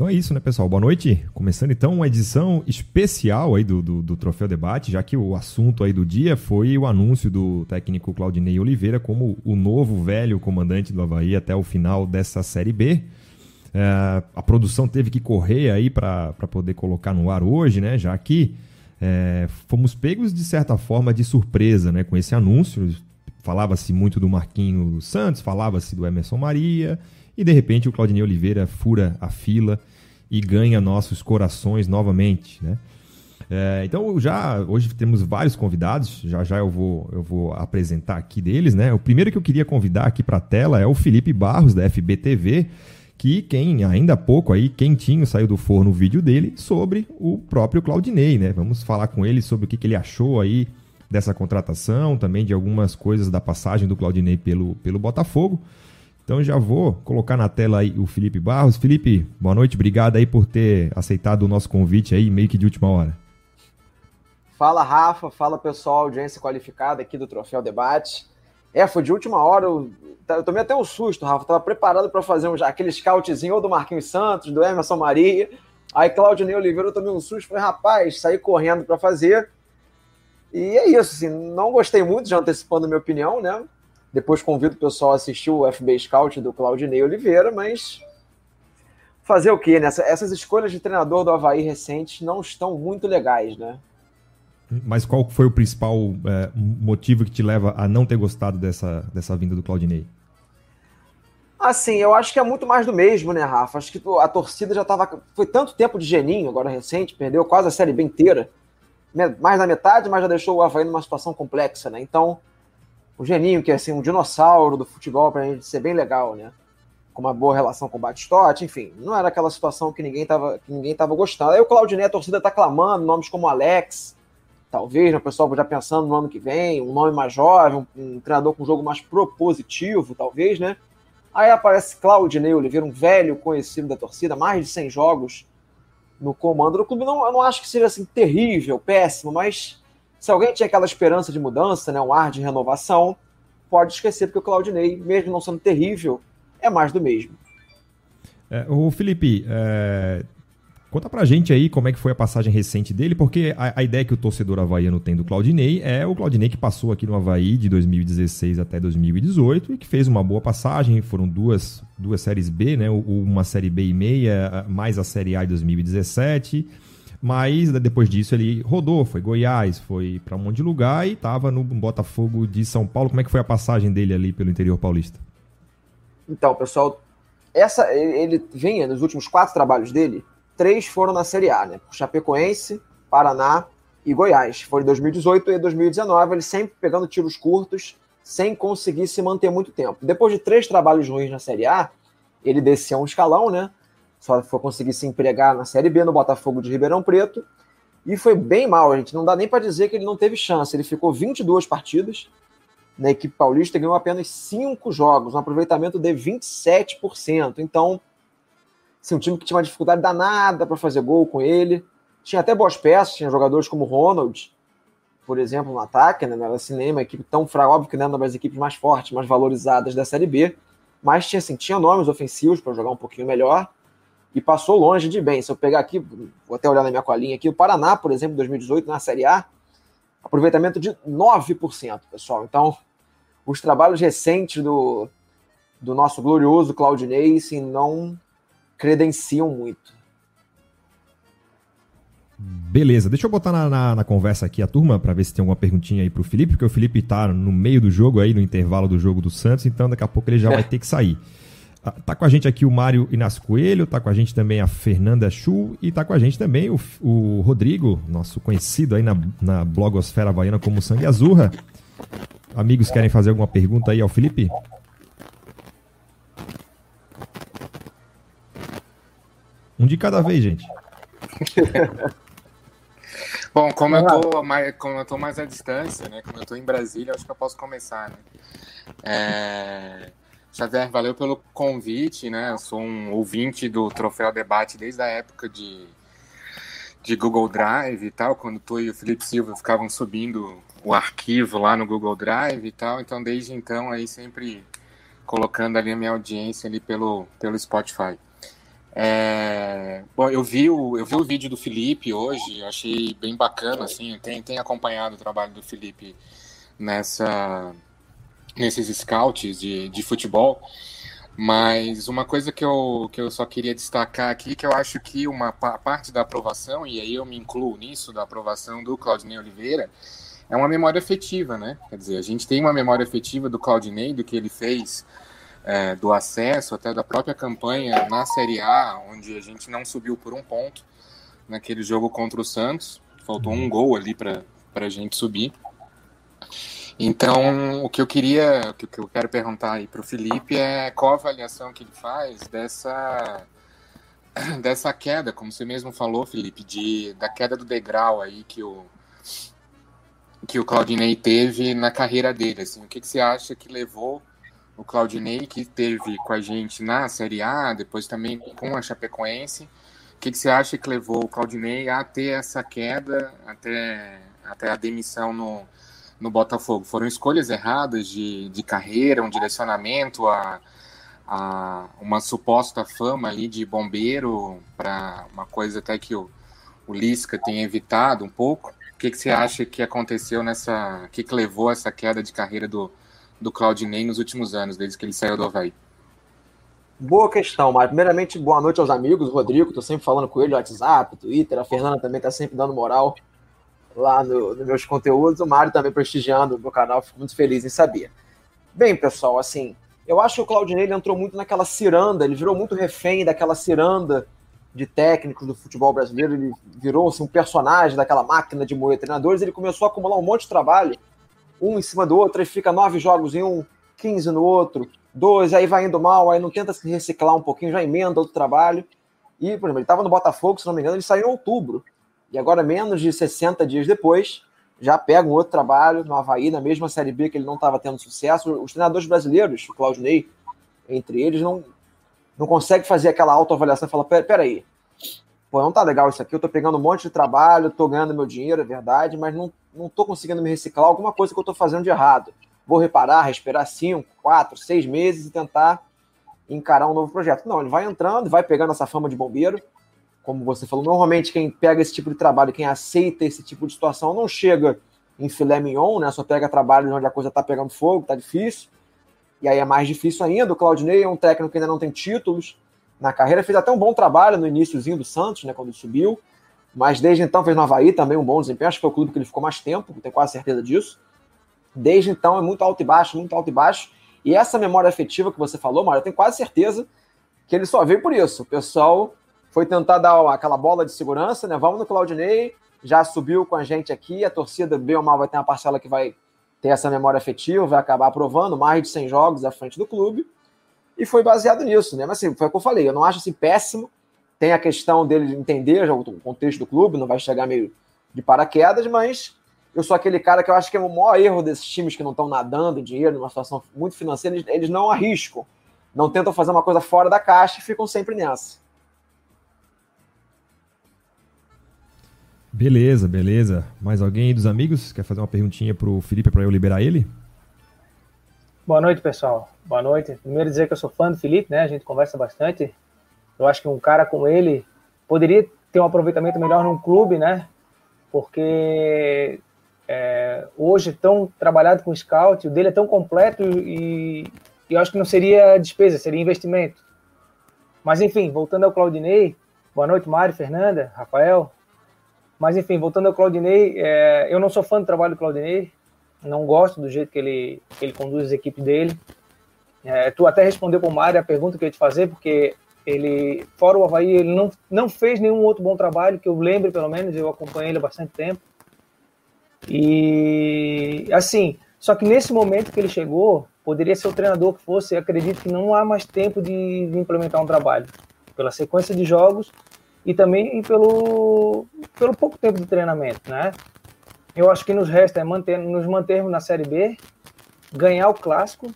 Então é isso, né, pessoal? Boa noite. Começando então uma edição especial aí do, do, do, Troféu Debate, já que o assunto aí do dia foi o anúncio do técnico Claudinei Oliveira como o novo velho comandante do Havaí até o final dessa Série B. É, a produção teve que correr aí para poder colocar no ar hoje, né? Já que é, fomos pegos de certa forma de surpresa né, com esse anúncio. Falava-se muito do Marquinho Santos, falava-se do Emerson Maria, e de repente o Claudinei Oliveira fura a fila e ganha nossos corações novamente, né? É, então já hoje temos vários convidados, já já eu vou, eu vou apresentar aqui deles, né? O primeiro que eu queria convidar aqui para a tela é o Felipe Barros da FBTV, que quem ainda há pouco aí quentinho saiu do forno o vídeo dele sobre o próprio Claudinei, né? Vamos falar com ele sobre o que, que ele achou aí dessa contratação, também de algumas coisas da passagem do Claudinei pelo, pelo Botafogo. Então já vou colocar na tela aí o Felipe Barros. Felipe, boa noite, obrigado aí por ter aceitado o nosso convite aí, meio que de última hora. Fala Rafa, fala pessoal, audiência qualificada aqui do Troféu Debate. É, foi de última hora, eu, eu tomei até um susto, Rafa, tava preparado para fazer um, aquele scoutzinho ou do Marquinhos Santos, do Emerson Maria. Aí Claudinei Oliveira eu tomei um susto, falei, rapaz, saí correndo para fazer. E é isso, assim, não gostei muito, já antecipando a minha opinião, né? Depois convido o pessoal a assistir o FB Scout do Claudinei Oliveira, mas fazer o quê? Né? Essas escolhas de treinador do Havaí recentes não estão muito legais, né? Mas qual foi o principal é, motivo que te leva a não ter gostado dessa, dessa vinda do Claudinei? Assim, eu acho que é muito mais do mesmo, né, Rafa? Acho que a torcida já estava. Foi tanto tempo de geninho agora recente, perdeu quase a série bem inteira. Mais da metade, mas já deixou o Havaí numa situação complexa, né? Então, o Geninho, que é assim, um dinossauro do futebol, pra gente ser bem legal, né? Com uma boa relação com o Batistote, enfim, não era aquela situação que ninguém tava, que ninguém tava gostando. Aí o Claudinei, a torcida tá clamando, nomes como Alex, talvez, né, o pessoal já pensando no ano que vem, um nome mais jovem, um, um treinador com um jogo mais propositivo, talvez, né? Aí aparece Claudinei Oliveira, um velho conhecido da torcida, mais de 100 jogos no comando do clube. Não, eu não acho que seja assim terrível, péssimo, mas se alguém tinha aquela esperança de mudança, né, um ar de renovação, pode esquecer, porque o Claudinei, mesmo não sendo terrível, é mais do mesmo. É, o Felipe, é, conta pra gente aí como é que foi a passagem recente dele, porque a, a, ideia que o torcedor havaiano tem do Claudinei é o Claudinei que passou aqui no Havaí de 2016 até 2018 e que fez uma boa passagem, foram duas, duas séries B, né, uma série B e meia, mais a série A de 2017 mas depois disso ele rodou, foi Goiás, foi para um monte de lugar e estava no Botafogo de São Paulo. Como é que foi a passagem dele ali pelo interior paulista? Então, pessoal, essa ele vinha nos últimos quatro trabalhos dele, três foram na Série A, né? Chapecoense, Paraná e Goiás. Foi em 2018 e 2019, ele sempre pegando tiros curtos, sem conseguir se manter muito tempo. Depois de três trabalhos ruins na Série A, ele desceu um escalão, né? Só foi conseguir se empregar na Série B no Botafogo de Ribeirão Preto. E foi bem mal, gente. Não dá nem para dizer que ele não teve chance. Ele ficou 22 partidas na equipe paulista ganhou apenas 5 jogos, um aproveitamento de 27%. Então, assim, um time que tinha uma dificuldade danada para fazer gol com ele. Tinha até boas peças, tinha jogadores como Ronald, por exemplo, no ataque, né? Não era assim, nenhuma equipe tão fraca, óbvio que não era uma das equipes mais fortes, mais valorizadas da Série B. Mas tinha, assim, tinha nomes ofensivos para jogar um pouquinho melhor e passou longe de bem. Se eu pegar aqui, vou até olhar na minha colinha aqui, o Paraná, por exemplo, 2018, na Série A, aproveitamento de 9%, pessoal. Então, os trabalhos recentes do, do nosso glorioso Claudinei assim, não credenciam muito. Beleza, deixa eu botar na, na, na conversa aqui a turma para ver se tem alguma perguntinha aí pro Felipe, porque o Felipe tá no meio do jogo aí, no intervalo do jogo do Santos, então daqui a pouco ele já vai ter que sair. Ah, tá com a gente aqui o Mário Inácio Coelho, tá com a gente também a Fernanda Chu e tá com a gente também o, o Rodrigo, nosso conhecido aí na, na blogosfera havaiana como Sangue Azurra. Amigos querem fazer alguma pergunta aí ao Felipe? Um de cada vez, gente. Bom, como eu, tô mais, como eu tô mais à distância, né? Como eu tô em Brasília, acho que eu posso começar, né? É... Xavier, valeu pelo convite, né? Eu sou um ouvinte do Troféu Debate desde a época de, de Google Drive e tal, quando tu e o Felipe Silva ficavam subindo o arquivo lá no Google Drive e tal. Então, desde então, aí sempre colocando ali a minha audiência ali pelo, pelo Spotify. É, bom, eu vi, o, eu vi o vídeo do Felipe hoje, achei bem bacana, assim, tem, acompanhado o trabalho do Felipe nessa, nesses scouts de, de futebol, mas uma coisa que eu, que eu só queria destacar aqui, que eu acho que uma parte da aprovação, e aí eu me incluo nisso, da aprovação do Claudinei Oliveira, é uma memória afetiva, né? Quer dizer, a gente tem uma memória afetiva do Claudinei, do que ele fez é, do acesso, até da própria campanha na Série A, onde a gente não subiu por um ponto naquele jogo contra o Santos. Faltou um gol ali para a gente subir. Então, o que eu queria, o que eu quero perguntar aí para o Felipe é qual a avaliação que ele faz dessa dessa queda, como você mesmo falou, Felipe, de da queda do degrau aí que o que o Claudinei teve na carreira dele, assim, o que, que você acha que levou o Claudinei, que teve com a gente na Série A, depois também com a Chapecoense. O que, que você acha que levou o Claudinei a ter essa queda até, até a demissão no, no Botafogo? Foram escolhas erradas de, de carreira, um direcionamento a, a uma suposta fama ali de bombeiro para uma coisa até que o, o Lisca tem evitado um pouco? O que, que você acha que aconteceu nessa. que, que levou essa queda de carreira do, do Claudinei nos últimos anos, desde que ele saiu do Havaí? Boa questão, mas primeiramente, boa noite aos amigos. O Rodrigo, tô sempre falando com ele no WhatsApp, Twitter. A Fernanda também tá sempre dando moral lá nos no meus conteúdos. O Mário também prestigiando o meu canal, fico muito feliz em saber. Bem, pessoal, assim, eu acho que o Claudinei ele entrou muito naquela ciranda, ele virou muito refém daquela ciranda de técnicos do futebol brasileiro, ele virou assim, um personagem daquela máquina de moer treinadores, ele começou a acumular um monte de trabalho um em cima do outro, aí fica nove jogos em um, 15 no outro, dois, aí vai indo mal, aí não tenta se reciclar um pouquinho, já emenda outro trabalho. E, por exemplo, ele estava no Botafogo, se não me engano, ele saiu em outubro. E agora, menos de 60 dias depois, já pega um outro trabalho no Havaí, na mesma Série B que ele não estava tendo sucesso. Os treinadores brasileiros, o Claudinei, entre eles, não, não consegue fazer aquela autoavaliação e falar: peraí, pô, não tá legal isso aqui, eu tô pegando um monte de trabalho, tô ganhando meu dinheiro, é verdade, mas não, não tô conseguindo me reciclar, alguma coisa que eu tô fazendo de errado. Vou reparar, respirar cinco, quatro, seis meses e tentar encarar um novo projeto. Não, ele vai entrando, vai pegando essa fama de bombeiro, como você falou, normalmente quem pega esse tipo de trabalho, quem aceita esse tipo de situação, não chega em filé mignon, né? Só pega trabalho onde a coisa tá pegando fogo, tá difícil. E aí é mais difícil ainda. O Claudinei é um técnico que ainda não tem títulos, na carreira. Fez até um bom trabalho no iníciozinho do Santos, né, quando subiu. Mas desde então fez no Havaí também um bom desempenho. Acho que foi o clube que ele ficou mais tempo, tenho quase certeza disso. Desde então é muito alto e baixo, muito alto e baixo. E essa memória afetiva que você falou, Mário, eu tenho quase certeza que ele só veio por isso. O pessoal foi tentar dar aquela bola de segurança, né? Vamos no Claudinei, já subiu com a gente aqui, a torcida, bem ou mal, vai ter uma parcela que vai ter essa memória afetiva, vai acabar aprovando mais de 100 jogos à frente do clube e foi baseado nisso, né? Mas assim, foi o que eu falei, eu não acho assim péssimo. Tem a questão dele entender o contexto do clube, não vai chegar meio de paraquedas, mas eu sou aquele cara que eu acho que é o maior erro desses times que não estão nadando em dinheiro, numa situação muito financeira, eles, eles não arriscam, não tentam fazer uma coisa fora da caixa e ficam sempre nessa. Beleza, beleza. Mais alguém dos amigos quer fazer uma perguntinha para o Felipe para eu liberar ele? Boa noite, pessoal. Boa noite. Primeiro dizer que eu sou fã do Felipe, né? A gente conversa bastante. Eu acho que um cara como ele poderia ter um aproveitamento melhor num clube, né? Porque é, hoje tão trabalhado com scout, o dele é tão completo e, e, eu acho que não seria despesa, seria investimento. Mas enfim, voltando ao Claudinei, boa noite, Mário, Fernanda, Rafael. Mas enfim, voltando ao Claudinei, é, eu não sou fã do trabalho do Claudinei, não gosto do jeito que ele, que ele conduz as equipes dele. É, tu até respondeu para o Mário a pergunta que eu ia te fazer, porque ele, fora o Havaí, ele não, não fez nenhum outro bom trabalho, que eu lembre pelo menos, eu acompanhei ele há bastante tempo. E assim, só que nesse momento que ele chegou, poderia ser o treinador que fosse, acredito que não há mais tempo de, de implementar um trabalho, pela sequência de jogos e também pelo, pelo pouco tempo de treinamento, né? Eu acho que nos resta é manter, nos mantermos na Série B, ganhar o clássico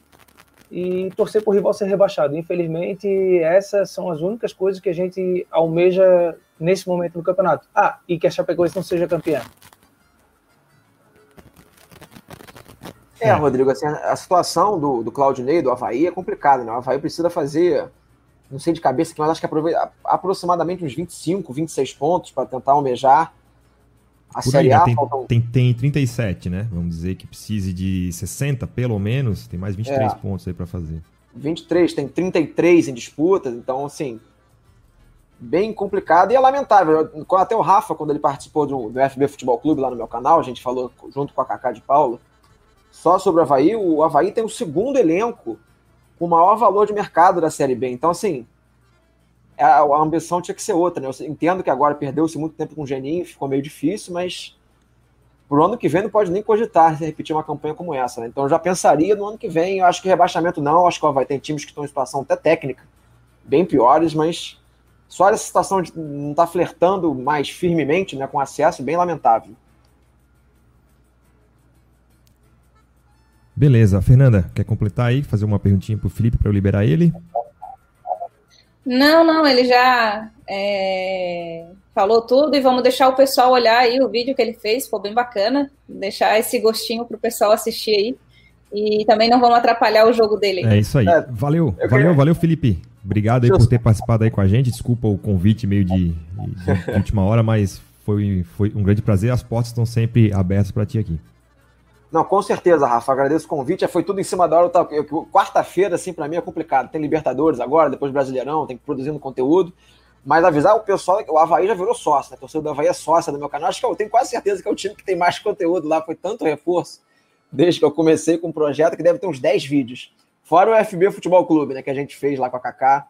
e torcer para o rival ser rebaixado. Infelizmente, essas são as únicas coisas que a gente almeja nesse momento no campeonato. Ah, e que a Chapecoense não seja campeã. É, Rodrigo, assim, a situação do, do Claudinei, do Havaí, é complicada, né? O Havaí precisa fazer não sei de cabeça, mas acho que aproximadamente uns 25, 26 pontos para tentar almejar a Por Série aí, né? A. Tem, faltam... tem, tem 37, né? Vamos dizer que precise de 60 pelo menos, tem mais 23 é. pontos aí para fazer. 23, tem 33 em disputas, então assim, bem complicado e é lamentável. Até o Rafa, quando ele participou do, do FB Futebol Clube lá no meu canal, a gente falou junto com a Kaká de Paula, só sobre o Havaí, o Havaí tem o segundo elenco com o maior valor de mercado da Série B. Então, assim, a, a ambição tinha que ser outra, né? Eu entendo que agora perdeu-se muito tempo com o Geninho, ficou meio difícil, mas pro ano que vem não pode nem cogitar repetir uma campanha como essa, né? Então eu já pensaria no ano que vem, eu acho que rebaixamento não, acho que vai ter times que estão em situação até técnica, bem piores, mas só essa situação de não estar tá flertando mais firmemente né, com acesso, bem lamentável. Beleza. Fernanda, quer completar aí, fazer uma perguntinha para o Felipe para eu liberar ele? Não, não, ele já é, falou tudo e vamos deixar o pessoal olhar aí o vídeo que ele fez, ficou bem bacana. Deixar esse gostinho para o pessoal assistir aí. E também não vamos atrapalhar o jogo dele. É isso aí. É, valeu, valeu, queria... valeu, Felipe. Obrigado aí por ter participado aí com a gente. Desculpa o convite meio de, de, de última hora, mas foi, foi um grande prazer. As portas estão sempre abertas para ti aqui. Não, com certeza, Rafa. Agradeço o convite. Foi tudo em cima da hora. Quarta-feira, assim, para mim é complicado. Tem Libertadores agora, depois Brasileirão, tem que produzindo conteúdo. Mas avisar o pessoal que o Havaí já virou sócio, né? A torcida do Havaí é sócia do meu canal. Acho que eu tenho quase certeza que é o time que tem mais conteúdo lá. Foi tanto reforço desde que eu comecei com o projeto que deve ter uns 10 vídeos. Fora o FB Futebol Clube, né? Que a gente fez lá com a Kaká.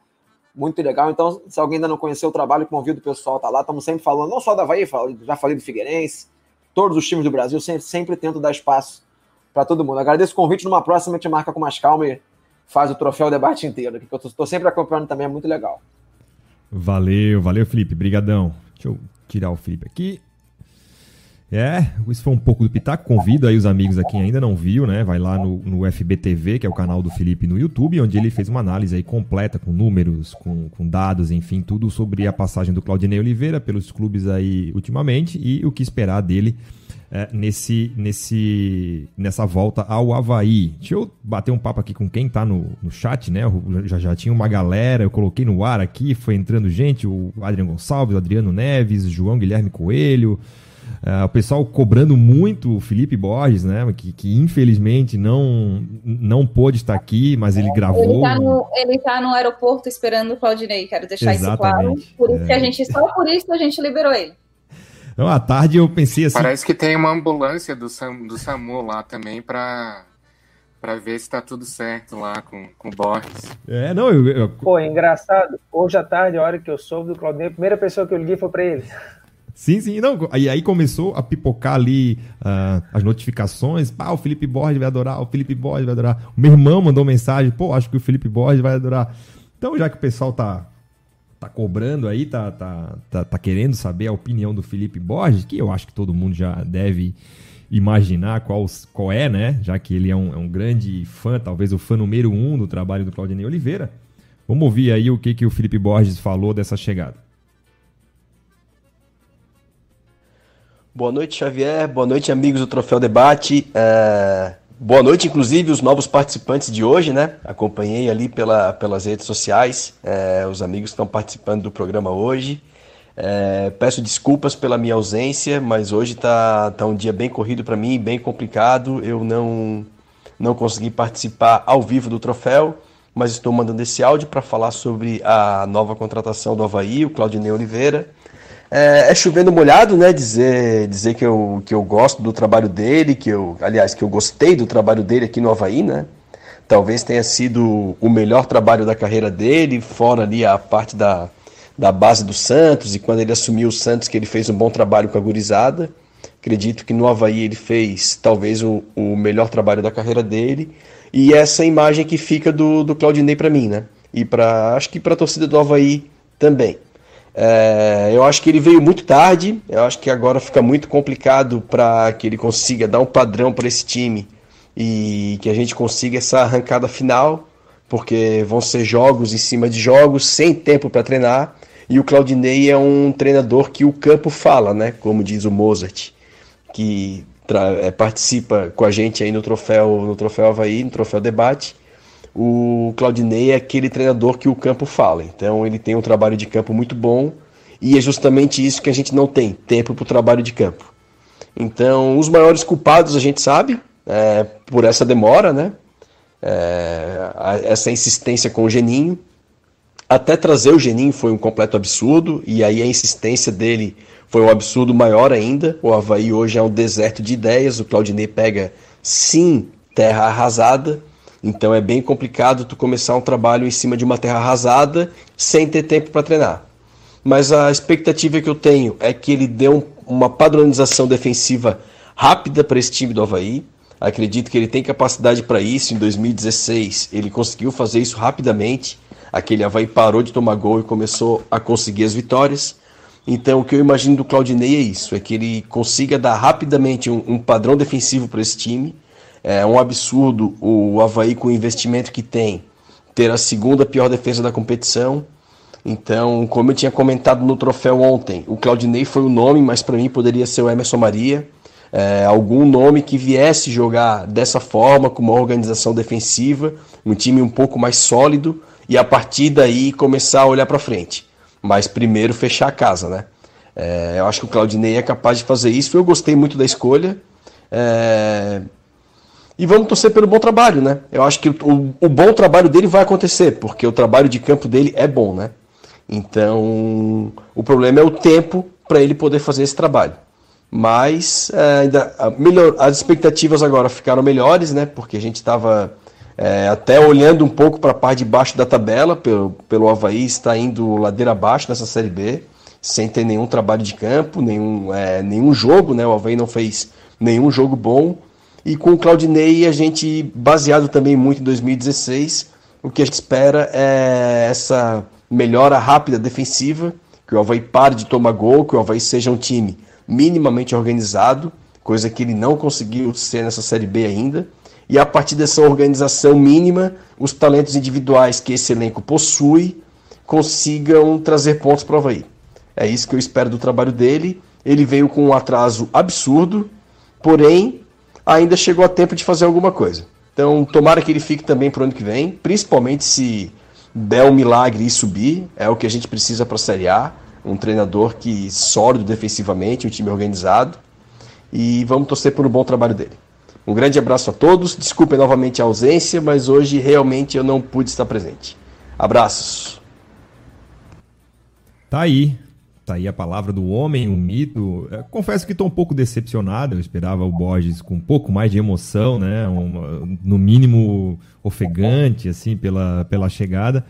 Muito legal. Então, se alguém ainda não conheceu o trabalho, convido o pessoal tá lá. Estamos sempre falando, não só do Havaí, já falei do Figueirense, todos os times do Brasil, sempre, sempre tento dar espaço para todo mundo. Agradeço o convite. Numa próxima, a gente marca com mais calma e faz o troféu debate inteiro, que eu estou sempre acompanhando também, é muito legal. Valeu, valeu, Felipe. Brigadão. Deixa eu tirar o Felipe aqui. É, isso foi um pouco do Pitaco. Convido aí os amigos a quem ainda não viu, né? Vai lá no, no FBTV, que é o canal do Felipe no YouTube, onde ele fez uma análise aí completa, com números, com, com dados, enfim, tudo sobre a passagem do Claudinei Oliveira pelos clubes aí ultimamente e o que esperar dele é, nesse, nesse, nessa volta ao Havaí. Deixa eu bater um papo aqui com quem tá no, no chat, né? Já, já tinha uma galera, eu coloquei no ar aqui, foi entrando gente, o Adriano Gonçalves, o Adriano Neves, João Guilherme Coelho. Uh, o pessoal cobrando muito o Felipe Borges, né? Que, que, infelizmente não, não pôde estar aqui, mas ele gravou. Ele está no, ele tá no aeroporto esperando o Claudinei, quero deixar Exatamente. isso claro. Por isso é. que a gente, só por isso a gente liberou ele. Então, à tarde eu pensei assim. Parece que tem uma ambulância do, Sam, do SAMU lá também para para ver se tá tudo certo lá com, com o Borges. É, não, eu, eu... Pô, engraçado. Hoje à tarde, a hora que eu soube do Claudinei, a primeira pessoa que eu liguei foi para ele. Sim, sim, não. E aí começou a pipocar ali uh, as notificações. Ah, o Felipe Borges vai adorar, o Felipe Borges vai adorar. O meu irmão mandou mensagem, pô, acho que o Felipe Borges vai adorar. Então, já que o pessoal tá tá cobrando aí, tá, tá, tá, tá, querendo saber a opinião do Felipe Borges, que eu acho que todo mundo já deve imaginar qual, qual é, né? Já que ele é um, é um grande fã, talvez o fã número um do trabalho do Claudinei Oliveira. Vamos ouvir aí o que, que o Felipe Borges falou dessa chegada. Boa noite, Xavier. Boa noite, amigos do Troféu Debate. É... Boa noite, inclusive, os novos participantes de hoje, né? Acompanhei ali pela, pelas redes sociais é, os amigos que estão participando do programa hoje. É, peço desculpas pela minha ausência, mas hoje tá, tá um dia bem corrido para mim, bem complicado. Eu não, não consegui participar ao vivo do troféu, mas estou mandando esse áudio para falar sobre a nova contratação do Havaí, o Claudinei Oliveira. É, é, chovendo molhado, né? Dizer, dizer que, eu, que eu gosto do trabalho dele, que eu, aliás, que eu gostei do trabalho dele aqui no Havaí, né? Talvez tenha sido o melhor trabalho da carreira dele, fora ali a parte da, da base do Santos, e quando ele assumiu o Santos, que ele fez um bom trabalho com a gurizada. Acredito que no Havaí ele fez talvez o, o melhor trabalho da carreira dele. E essa imagem que fica do, do Claudinei para mim, né? E para acho que para a torcida do Havaí também. É, eu acho que ele veio muito tarde. Eu acho que agora fica muito complicado para que ele consiga dar um padrão para esse time e que a gente consiga essa arrancada final, porque vão ser jogos em cima de jogos, sem tempo para treinar. E o Claudinei é um treinador que o campo fala, né? Como diz o Mozart, que é, participa com a gente aí no troféu, no troféu Havaí, no troféu debate. O Claudinei é aquele treinador que o campo fala. Então ele tem um trabalho de campo muito bom e é justamente isso que a gente não tem, tempo para o trabalho de campo. Então os maiores culpados a gente sabe é, por essa demora, né? É, essa insistência com o Geninho. Até trazer o Geninho foi um completo absurdo e aí a insistência dele foi um absurdo maior ainda. O Havaí hoje é um deserto de ideias. O Claudinei pega sim terra arrasada então é bem complicado tu começar um trabalho em cima de uma terra arrasada sem ter tempo para treinar. Mas a expectativa que eu tenho é que ele dê um, uma padronização defensiva rápida para esse time do Havaí. Acredito que ele tem capacidade para isso. Em 2016 ele conseguiu fazer isso rapidamente. Aquele Havaí parou de tomar gol e começou a conseguir as vitórias. Então o que eu imagino do Claudinei é isso, é que ele consiga dar rapidamente um, um padrão defensivo para esse time é um absurdo o Havaí, com o investimento que tem, ter a segunda pior defesa da competição. Então, como eu tinha comentado no troféu ontem, o Claudinei foi o nome, mas para mim poderia ser o Emerson Maria. É, algum nome que viesse jogar dessa forma, com uma organização defensiva, um time um pouco mais sólido e a partir daí começar a olhar para frente. Mas primeiro fechar a casa, né? É, eu acho que o Claudinei é capaz de fazer isso. Eu gostei muito da escolha. É, e vamos torcer pelo bom trabalho, né? Eu acho que o, o bom trabalho dele vai acontecer, porque o trabalho de campo dele é bom, né? Então, o problema é o tempo para ele poder fazer esse trabalho. Mas é, ainda melhor, as expectativas agora ficaram melhores, né? Porque a gente estava é, até olhando um pouco para a parte de baixo da tabela, pelo, pelo Havaí está indo ladeira abaixo nessa Série B, sem ter nenhum trabalho de campo, nenhum, é, nenhum jogo, né? O Havaí não fez nenhum jogo bom. E com o Claudinei, a gente, baseado também muito em 2016, o que a gente espera é essa melhora rápida defensiva, que o Havaí pare de tomar gol, que o Havaí seja um time minimamente organizado, coisa que ele não conseguiu ser nessa Série B ainda. E a partir dessa organização mínima, os talentos individuais que esse elenco possui consigam trazer pontos para o Havaí. É isso que eu espero do trabalho dele. Ele veio com um atraso absurdo, porém ainda chegou a tempo de fazer alguma coisa. Então, tomara que ele fique também para o ano que vem, principalmente se der um milagre e subir, é o que a gente precisa para a Série A. Um treinador que sólido defensivamente, um time organizado. E vamos torcer por um bom trabalho dele. Um grande abraço a todos. Desculpem novamente a ausência, mas hoje realmente eu não pude estar presente. Abraços. Tá aí Tá aí a palavra do homem, um mito. Eu confesso que estou um pouco decepcionado. Eu esperava o Borges com um pouco mais de emoção, né? Um, no mínimo ofegante, assim, pela, pela chegada.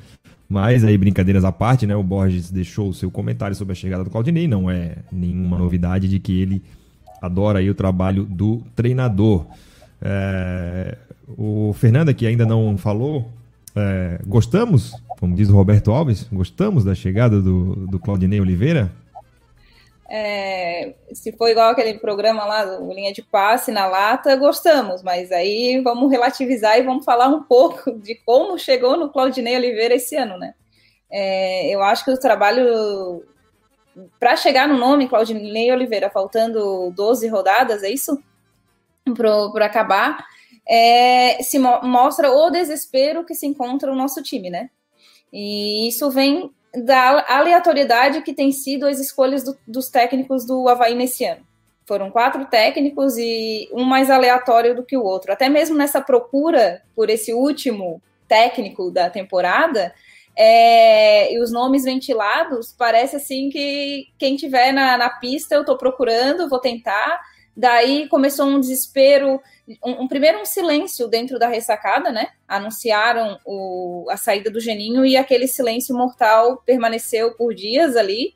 Mas aí, brincadeiras à parte, né? O Borges deixou o seu comentário sobre a chegada do Claudinei. Não é nenhuma novidade de que ele adora aí o trabalho do treinador. É, o Fernando, que ainda não falou, é, gostamos como diz o Roberto Alves, gostamos da chegada do, do Claudinei Oliveira? É, se for igual aquele programa lá, Linha de Passe na Lata, gostamos, mas aí vamos relativizar e vamos falar um pouco de como chegou no Claudinei Oliveira esse ano, né? É, eu acho que o trabalho para chegar no nome Claudinei Oliveira, faltando 12 rodadas, é isso? Para acabar, é, se mo mostra o desespero que se encontra o nosso time, né? E isso vem da aleatoriedade que tem sido as escolhas do, dos técnicos do Havaí nesse ano. Foram quatro técnicos e um mais aleatório do que o outro. Até mesmo nessa procura por esse último técnico da temporada, é, e os nomes ventilados, parece assim que quem tiver na, na pista eu estou procurando, vou tentar. Daí começou um desespero um, um, primeiro um silêncio dentro da ressacada, né? Anunciaram o, a saída do Geninho e aquele silêncio mortal permaneceu por dias ali.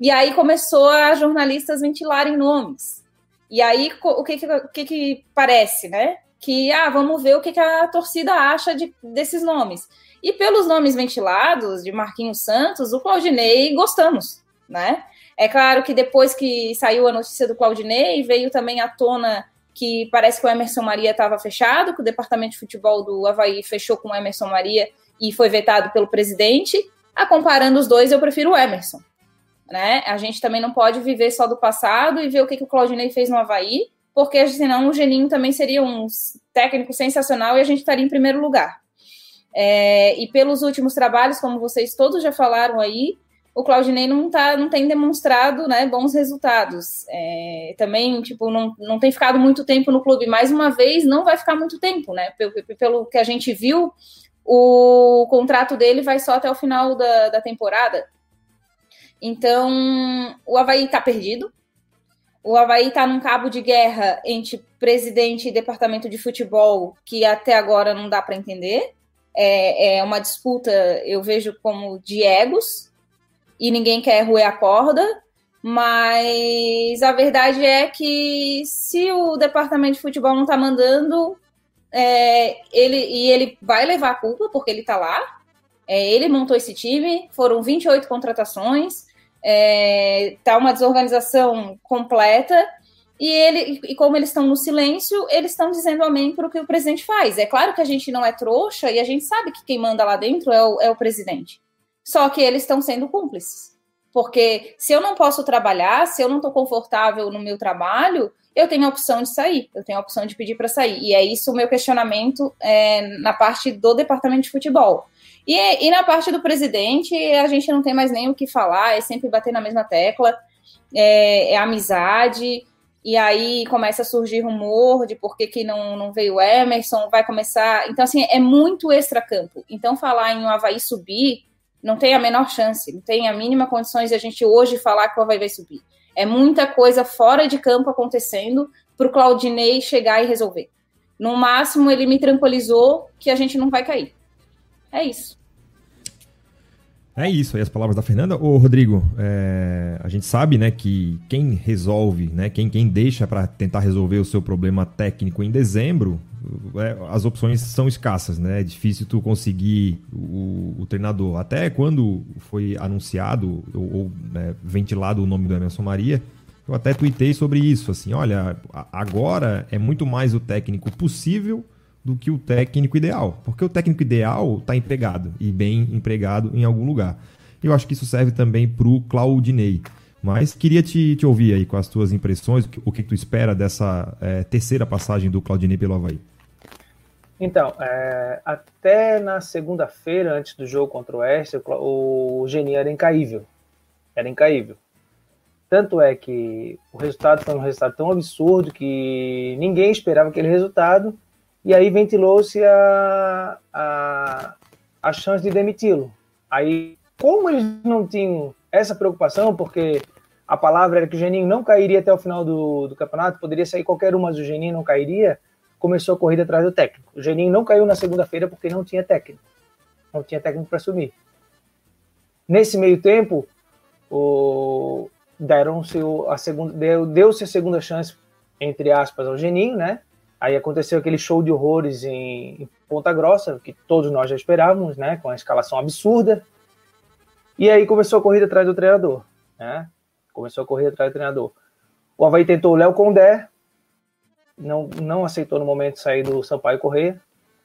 E aí começou a jornalistas ventilarem nomes. E aí o que, que, que, que parece, né? Que ah, vamos ver o que, que a torcida acha de, desses nomes. E pelos nomes ventilados de Marquinhos Santos, o Claudinei gostamos, né? É claro que depois que saiu a notícia do Claudinei, veio também à tona que parece que o Emerson Maria estava fechado, que o departamento de futebol do Havaí fechou com o Emerson Maria e foi vetado pelo presidente. A comparando os dois, eu prefiro o Emerson. Né? A gente também não pode viver só do passado e ver o que, que o Claudinei fez no Havaí, porque senão o Geninho também seria um técnico sensacional e a gente estaria em primeiro lugar. É, e pelos últimos trabalhos, como vocês todos já falaram aí, o Claudinei não, tá, não tem demonstrado né, bons resultados. É, também, tipo, não, não tem ficado muito tempo no clube. Mais uma vez, não vai ficar muito tempo, né? Pelo, pelo que a gente viu, o contrato dele vai só até o final da, da temporada. Então, o Havaí está perdido. O Havaí está num cabo de guerra entre presidente e departamento de futebol que até agora não dá para entender. É, é uma disputa, eu vejo como de egos e ninguém quer roer a corda, mas a verdade é que se o departamento de futebol não está mandando, é, ele e ele vai levar a culpa porque ele está lá. É, ele montou esse time, foram 28 contratações, é, tá uma desorganização completa. E ele, e como eles estão no silêncio, eles estão dizendo amém para o que o presidente faz. É claro que a gente não é trouxa e a gente sabe que quem manda lá dentro é o, é o presidente. Só que eles estão sendo cúmplices. Porque se eu não posso trabalhar, se eu não estou confortável no meu trabalho, eu tenho a opção de sair, eu tenho a opção de pedir para sair. E é isso o meu questionamento é, na parte do departamento de futebol. E, e, na parte do presidente, a gente não tem mais nem o que falar, é sempre bater na mesma tecla, é, é amizade, e aí começa a surgir rumor de por que, que não, não veio o Emerson, vai começar. Então, assim, é muito extra-campo. Então, falar em o Havaí subir não tem a menor chance, não tem a mínima condições de a gente hoje falar que o Havaí vai subir. É muita coisa fora de campo acontecendo para o Claudinei chegar e resolver. No máximo, ele me tranquilizou que a gente não vai cair. É isso. É isso aí as palavras da Fernanda. Ô, Rodrigo, é, a gente sabe, né, que quem resolve, né, quem, quem deixa para tentar resolver o seu problema técnico em dezembro, é, as opções são escassas, né? É difícil tu conseguir o, o treinador. Até quando foi anunciado ou, ou né, ventilado o nome do Emerson Maria, eu até tuitei sobre isso, assim, olha, agora é muito mais o técnico possível do que o técnico ideal. Porque o técnico ideal está empregado e bem empregado em algum lugar. Eu acho que isso serve também para o Claudinei. Mas queria te, te, ouvir aí com as tuas impressões, o que, que tu espera dessa é, terceira passagem do Claudinei pelo Havaí. Então, é, até na segunda-feira, antes do jogo contra o Oeste, o, o Geni era incaível. Era incaível. Tanto é que o resultado foi um resultado tão absurdo que ninguém esperava aquele resultado e aí ventilou-se a, a, a chance de demiti-lo. Aí, como eles não tinham essa preocupação, porque a palavra era que o Geninho não cairia até o final do, do campeonato, poderia sair qualquer um, mas o Geninho não cairia, começou a corrida atrás do técnico. O Geninho não caiu na segunda-feira porque não tinha técnico. Não tinha técnico para assumir. Nesse meio tempo, o, deram-se a segunda, deu-se a segunda chance, entre aspas, ao Geninho, né? Aí aconteceu aquele show de horrores em, em, Ponta Grossa, que todos nós já esperávamos, né? Com a escalação absurda. E aí começou a corrida atrás do treinador, né? Começou a corrida atrás do treinador. O Havaí tentou o Léo Condé, não, não aceitou no momento sair do Sampaio Correia.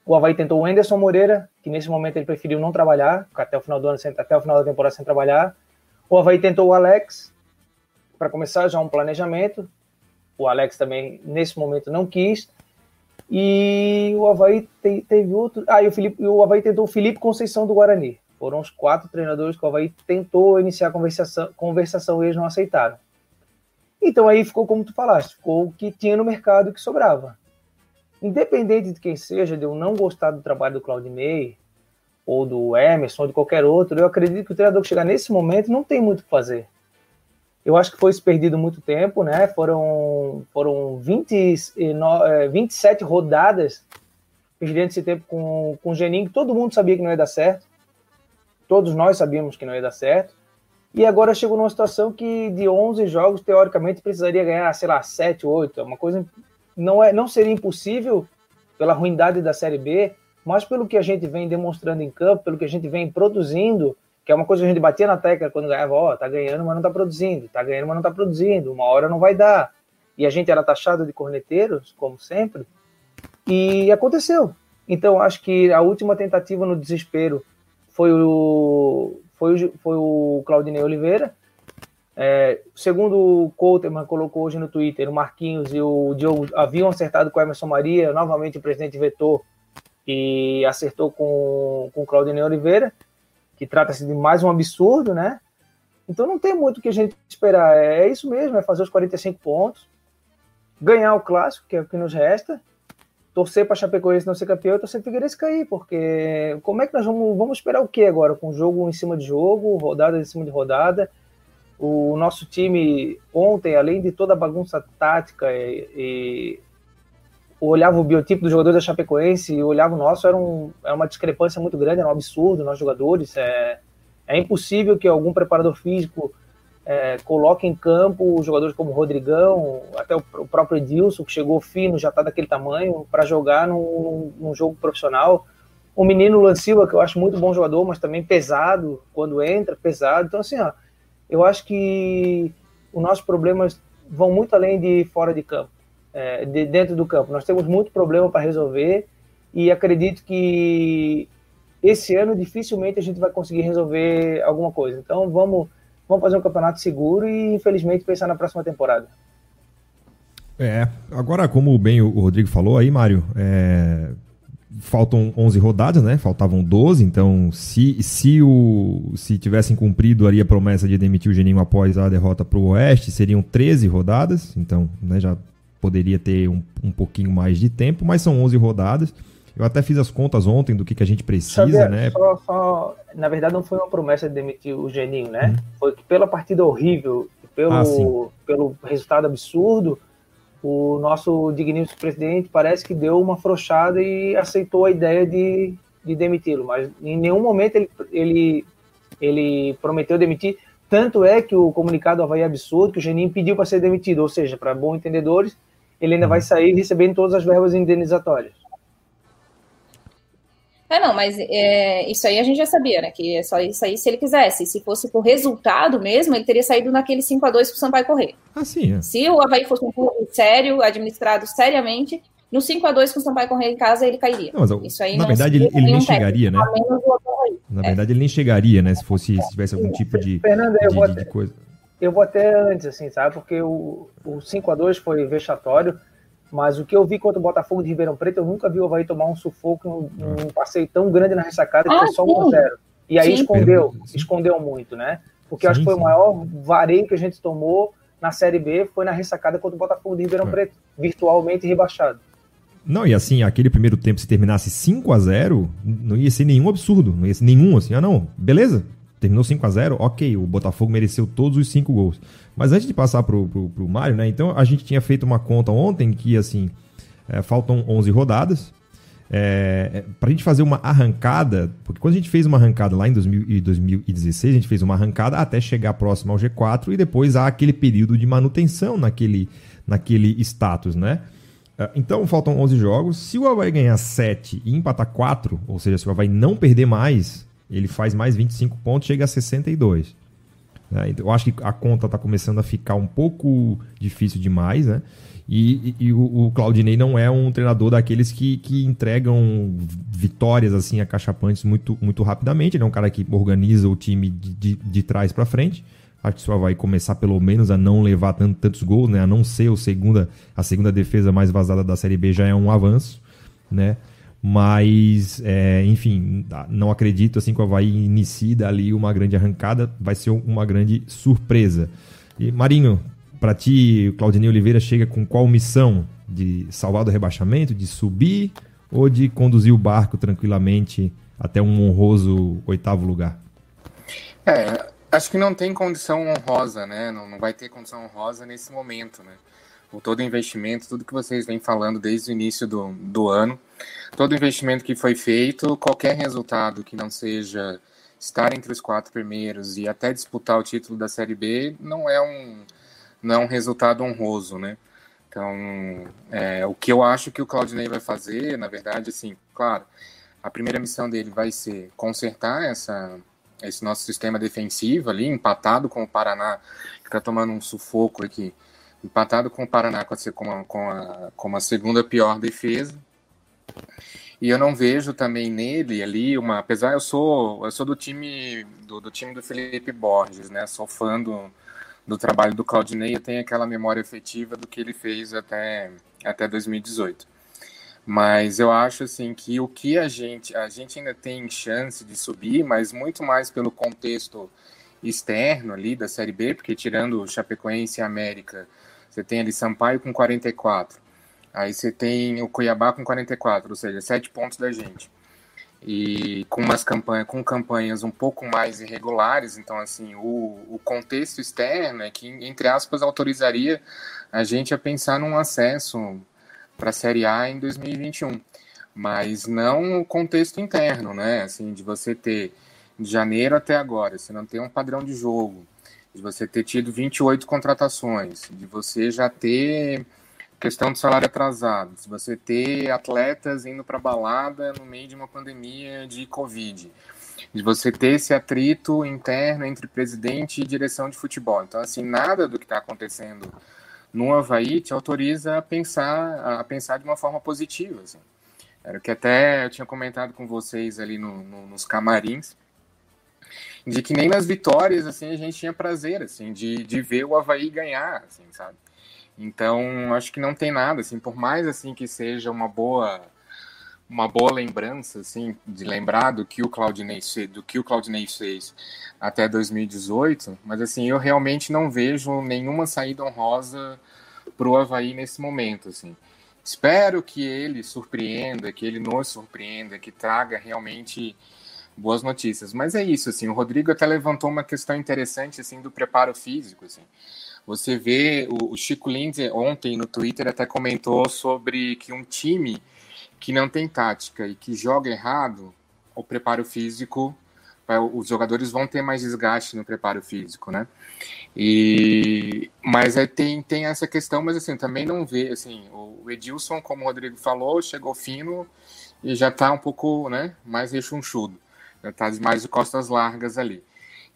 O Havaí tentou o Anderson Moreira, que nesse momento ele preferiu não trabalhar, até o final do ano, até o final da temporada sem trabalhar. O Havaí tentou o Alex, para começar já um planejamento. O Alex também, nesse momento, não quis. E o Havaí te, teve outro. Ah, e o, Felipe, o Havaí tentou o Felipe Conceição do Guarani. Foram os quatro treinadores que o Havaí tentou iniciar a conversação, conversação e eles não aceitaram. Então aí ficou como tu falaste, ficou o que tinha no mercado que sobrava. Independente de quem seja, de eu não gostar do trabalho do Claudinei, ou do Emerson, ou de qualquer outro, eu acredito que o treinador que chegar nesse momento não tem muito o que fazer. Eu acho que foi perdido muito tempo, né? Foram, foram 20, 27 é, rodadas perdendo esse tempo com, com o Geninho, que todo mundo sabia que não ia dar certo. Todos nós sabíamos que não ia dar certo. E agora chegou numa situação que de 11 jogos, teoricamente, precisaria ganhar, sei lá, 7, 8. É uma coisa. Não, é, não seria impossível pela ruindade da Série B, mas pelo que a gente vem demonstrando em campo, pelo que a gente vem produzindo, que é uma coisa que a gente batia na tecla quando ganhava, ó, oh, tá ganhando, mas não tá produzindo, tá ganhando, mas não tá produzindo, uma hora não vai dar. E a gente era taxado de corneteiros, como sempre, e aconteceu. Então, acho que a última tentativa no desespero foi o, foi o, foi o Claudinei Oliveira. É, segundo o Couterman colocou hoje no Twitter, o Marquinhos e o Diogo haviam acertado com o Emerson Maria, novamente o presidente vetou e acertou com, com o Claudinei Oliveira, que trata-se de mais um absurdo, né? Então não tem muito o que a gente esperar. É, é isso mesmo, é fazer os 45 pontos, ganhar o clássico, que é o que nos resta, torcer para Chapecoense não ser campeão e torcer para Figueirense cair, porque como é que nós vamos, vamos esperar o que agora? Com jogo em cima de jogo, rodada em cima de rodada. O nosso time ontem, além de toda a bagunça tática e, e olhava o biotipo dos jogadores da Chapecoense e olhava o nosso, era, um, era uma discrepância muito grande, era um absurdo nós jogadores. É, é impossível que algum preparador físico é, coloque em campo jogadores como o Rodrigão, até o, o próprio Edilson, que chegou fino, já está daquele tamanho, para jogar num, num, jogo profissional. O menino Lancilva, que eu acho muito bom jogador, mas também pesado, quando entra, pesado. Então, assim, ó, eu acho que os nossos problemas vão muito além de fora de campo, é, de dentro do campo. Nós temos muito problema para resolver e acredito que esse ano dificilmente a gente vai conseguir resolver alguma coisa. Então, vamos vamos fazer um campeonato seguro e, infelizmente, pensar na próxima temporada. É, agora, como bem o Rodrigo falou aí, Mário, é, faltam 11 rodadas, né? Faltavam 12, então se, se, o, se tivessem cumprido ali a promessa de demitir o Geninho após a derrota para o Oeste, seriam 13 rodadas, então né, já poderia ter um, um pouquinho mais de tempo, mas são 11 rodadas. Eu até fiz as contas ontem do que, que a gente precisa, né? Só, só, na verdade, não foi uma promessa de demitir o Geninho, né? Uhum. Foi que pela partida horrível, pelo, ah, pelo resultado absurdo, o nosso digníssimo presidente parece que deu uma afrouxada e aceitou a ideia de, de demiti-lo. Mas em nenhum momento ele, ele, ele prometeu demitir. Tanto é que o comunicado Havaí é absurdo, que o Geninho pediu para ser demitido. Ou seja, para bons entendedores, ele ainda uhum. vai sair recebendo todas as verbas indenizatórias. É, não, mas é, isso aí a gente já sabia, né? Que é só isso aí se ele quisesse. Se fosse por resultado mesmo, ele teria saído naquele 5 a 2 pro Sampaio correr. Ah, sim. É. Se o Havaí fosse um clube sério, administrado seriamente, no 5 a 2 com o Sampaio correr em casa, ele cairia. Não, isso aí na verdade, ele, ele nem chegaria, né? Na é. verdade, ele nem chegaria, né? Se fosse se tivesse algum tipo de, Fernanda, de, de, de coisa. Eu vou até antes, assim, sabe? Porque o, o 5 a 2 foi vexatório. Mas o que eu vi contra o Botafogo de Ribeirão Preto, eu nunca vi o Havaí tomar um sufoco, um, um passeio tão grande na ressacada que ah, foi só 1 x 0 E aí sim. escondeu, escondeu muito, né? Porque sim, acho que foi sim. o maior vareio que a gente tomou na Série B, foi na ressacada contra o Botafogo de Ribeirão é. Preto, virtualmente rebaixado. Não, e assim, aquele primeiro tempo, se terminasse 5 a 0 não ia ser nenhum absurdo, não ia ser nenhum, assim, ah não, beleza, terminou 5 a 0 ok, o Botafogo mereceu todos os cinco gols. Mas antes de passar pro, pro, pro Mário, né? Então a gente tinha feito uma conta ontem que, assim, é, faltam 11 rodadas. É, é para a gente fazer uma arrancada, porque quando a gente fez uma arrancada lá em 2000, 2016, a gente fez uma arrancada até chegar próximo ao G4 e depois há aquele período de manutenção naquele, naquele status, né? Então faltam 11 jogos. Se o Havaí ganhar 7 e empatar 4, ou seja, se o Havaí não perder mais, ele faz mais 25 pontos, chega a 62. Né? Então, eu acho que a conta está começando a ficar um pouco difícil demais, né? E, e, e o, Claudinei não é um treinador daqueles que, que entregam vitórias assim acachapantes muito, muito rapidamente. Ele é um cara que organiza o time de, de, de trás para frente. Acho que só vai começar pelo menos a não levar tanto, tantos gols, né? A não ser o segunda, a segunda defesa mais vazada da Série B já é um avanço, né? Mas, é, enfim, não acredito assim que o Havaí inicie ali uma grande arrancada, vai ser uma grande surpresa. E Marinho, para ti, o Claudinei Oliveira chega com qual missão? De salvar do rebaixamento, de subir ou de conduzir o barco tranquilamente até um honroso oitavo lugar? É, acho que não tem condição honrosa, né? Não, não vai ter condição honrosa nesse momento, né? Por todo investimento, tudo que vocês vêm falando desde o início do, do ano, todo investimento que foi feito, qualquer resultado que não seja estar entre os quatro primeiros e até disputar o título da Série B não é um, não é um resultado honroso, né? Então, é, o que eu acho que o Claudinei vai fazer, na verdade, assim, claro, a primeira missão dele vai ser consertar essa, esse nosso sistema defensivo ali, empatado com o Paraná, que está tomando um sufoco aqui empatado com o Paraná com a, com a, com a segunda pior defesa. E eu não vejo também nele ali uma, apesar eu sou eu sou do time do, do time do Felipe Borges, né? Sou fã do, do trabalho do Claudinei, eu tenho aquela memória efetiva do que ele fez até até 2018. Mas eu acho assim que o que a gente a gente ainda tem chance de subir, mas muito mais pelo contexto externo ali da Série B, porque tirando o Chapecoense e América, você tem ali Sampaio com 44. Aí você tem o Cuiabá com 44, ou seja, sete pontos da gente. E com umas campanhas, com campanhas um pouco mais irregulares, então assim, o, o contexto externo é que, entre aspas, autorizaria a gente a pensar num acesso para a Série A em 2021. Mas não o contexto interno, né? Assim, de você ter de janeiro até agora, você não tem um padrão de jogo, de você ter tido 28 contratações, de você já ter questão do salário atrasado, de você ter atletas indo para balada no meio de uma pandemia de Covid, de você ter esse atrito interno entre presidente e direção de futebol. Então, assim, nada do que está acontecendo no Havaí te autoriza a pensar, a pensar de uma forma positiva. Assim. Era o que até eu tinha comentado com vocês ali no, no, nos camarins, de que nem nas vitórias assim a gente tinha prazer assim de, de ver o Havaí ganhar, assim, sabe? Então acho que não tem nada assim, por mais assim que seja uma boa uma boa lembrança assim de lembrar do que o Claudinei do que o Claudinei fez até 2018, mas assim eu realmente não vejo nenhuma saída honrosa para o Havaí nesse momento assim. Espero que ele surpreenda, que ele nos surpreenda, que traga realmente boas notícias. Mas é isso, assim, o Rodrigo até levantou uma questão interessante, assim, do preparo físico, assim. Você vê, o, Chico Lindsay ontem no Twitter até comentou sobre que um time que não tem tática e que joga errado, o preparo físico, os jogadores vão ter mais desgaste no preparo físico, né? E mas é, tem, tem essa questão, mas assim, também não vê, assim, o Edilson, como o Rodrigo falou, chegou fino e já tá um pouco, né, mais rechonchudo tá mais de costas largas ali.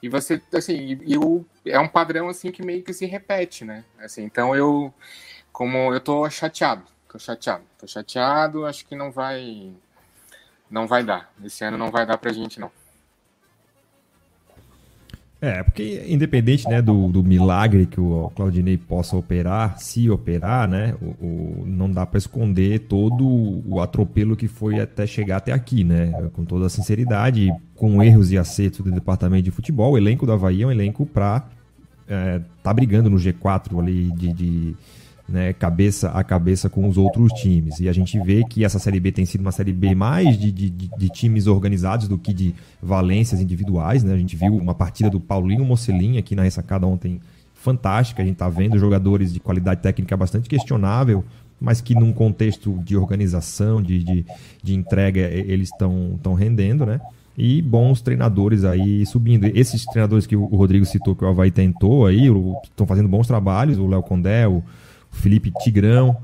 E você, assim, e, o, é um padrão, assim, que meio que se repete, né? Assim, então eu, como eu tô chateado, tô chateado, tô chateado, acho que não vai, não vai dar. Esse ano não vai dar pra gente, não. É, porque independente né, do, do milagre que o Claudinei possa operar, se operar, né, o, o não dá para esconder todo o atropelo que foi até chegar até aqui, né, com toda a sinceridade, com erros e acertos do departamento de futebol, o elenco do Havaí é um elenco para é, tá brigando no G4 ali de, de né, cabeça a cabeça com os outros times. E a gente vê que essa Série B tem sido uma Série B mais de, de, de times organizados do que de valências individuais. Né? A gente viu uma partida do Paulinho Mocelin aqui na ressacada ontem fantástica. A gente está vendo jogadores de qualidade técnica bastante questionável, mas que num contexto de organização, de, de, de entrega, eles estão rendendo, né? E bons treinadores aí subindo. Esses treinadores que o Rodrigo citou, que o Havaí tentou aí, estão fazendo bons trabalhos, o Léo Condé, o Felipe Tigrão.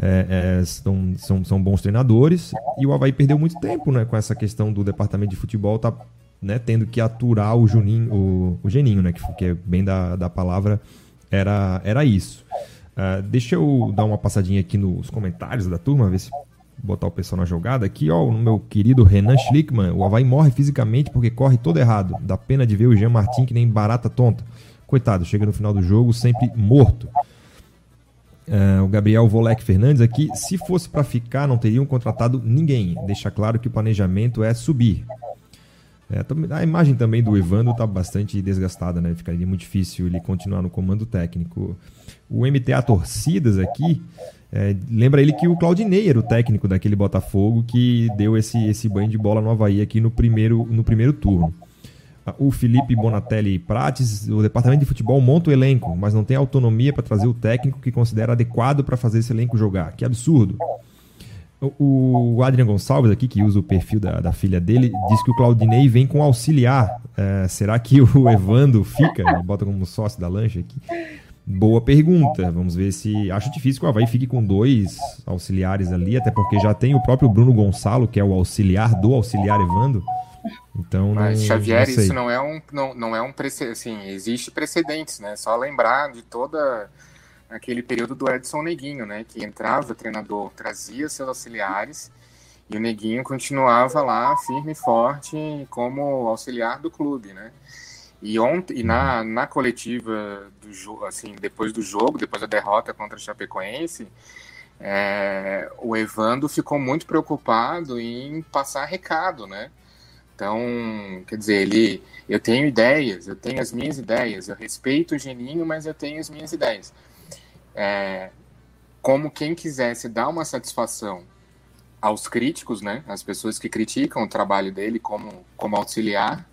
É, é, são, são, são bons treinadores e o Havaí perdeu muito tempo né, com essa questão do departamento de futebol tá né, tendo que aturar o Juninho, o, o Geninho, né, que, que é bem da, da palavra era, era isso. Uh, deixa eu dar uma passadinha aqui nos comentários da turma, ver se botar o pessoal na jogada aqui, ó, no meu querido Renan Schlickman, o Havaí morre fisicamente porque corre todo errado. Dá pena de ver o Jean Martin que nem barata tonta. Coitado, chega no final do jogo sempre morto. Uh, o Gabriel Volek Fernandes aqui, se fosse para ficar, não teriam contratado ninguém. Deixa claro que o planejamento é subir. É, a imagem também do Evandro está bastante desgastada, né? Ficaria muito difícil ele continuar no comando técnico. O MTA Torcidas aqui, é, lembra ele que o Claudinei era o técnico daquele Botafogo que deu esse, esse banho de bola no Havaí aqui no primeiro, no primeiro turno o Felipe Bonatelli Prates, o departamento de futebol monta o elenco, mas não tem autonomia para trazer o técnico que considera adequado para fazer esse elenco jogar. Que absurdo. O, Adrian Gonçalves aqui, que usa o perfil da, da filha dele, diz que o Claudinei vem com auxiliar. É, será que o Evando fica? Ele bota como sócio da lancha aqui. Boa pergunta. Vamos ver se. Acho difícil que o Havaí fique com dois auxiliares ali, até porque já tem o próprio Bruno Gonçalo, que é o auxiliar do auxiliar Evando. Então, Mas, não, Xavier, não isso não é um, não, não é um assim, existe precedentes, né? Só lembrar de toda aquele período do Edson Neguinho, né? Que entrava, o treinador trazia seus auxiliares e o Neguinho continuava lá firme e forte como auxiliar do clube, né? E ontem, e na, na coletiva do jogo, assim, depois do jogo, depois da derrota contra o Chapecoense, é, o Evandro ficou muito preocupado em passar recado, né? Então, quer dizer, ele, eu tenho ideias, eu tenho as minhas ideias, eu respeito o Geninho, mas eu tenho as minhas ideias. É, como quem quisesse dar uma satisfação aos críticos, né, as pessoas que criticam o trabalho dele como, como auxiliar,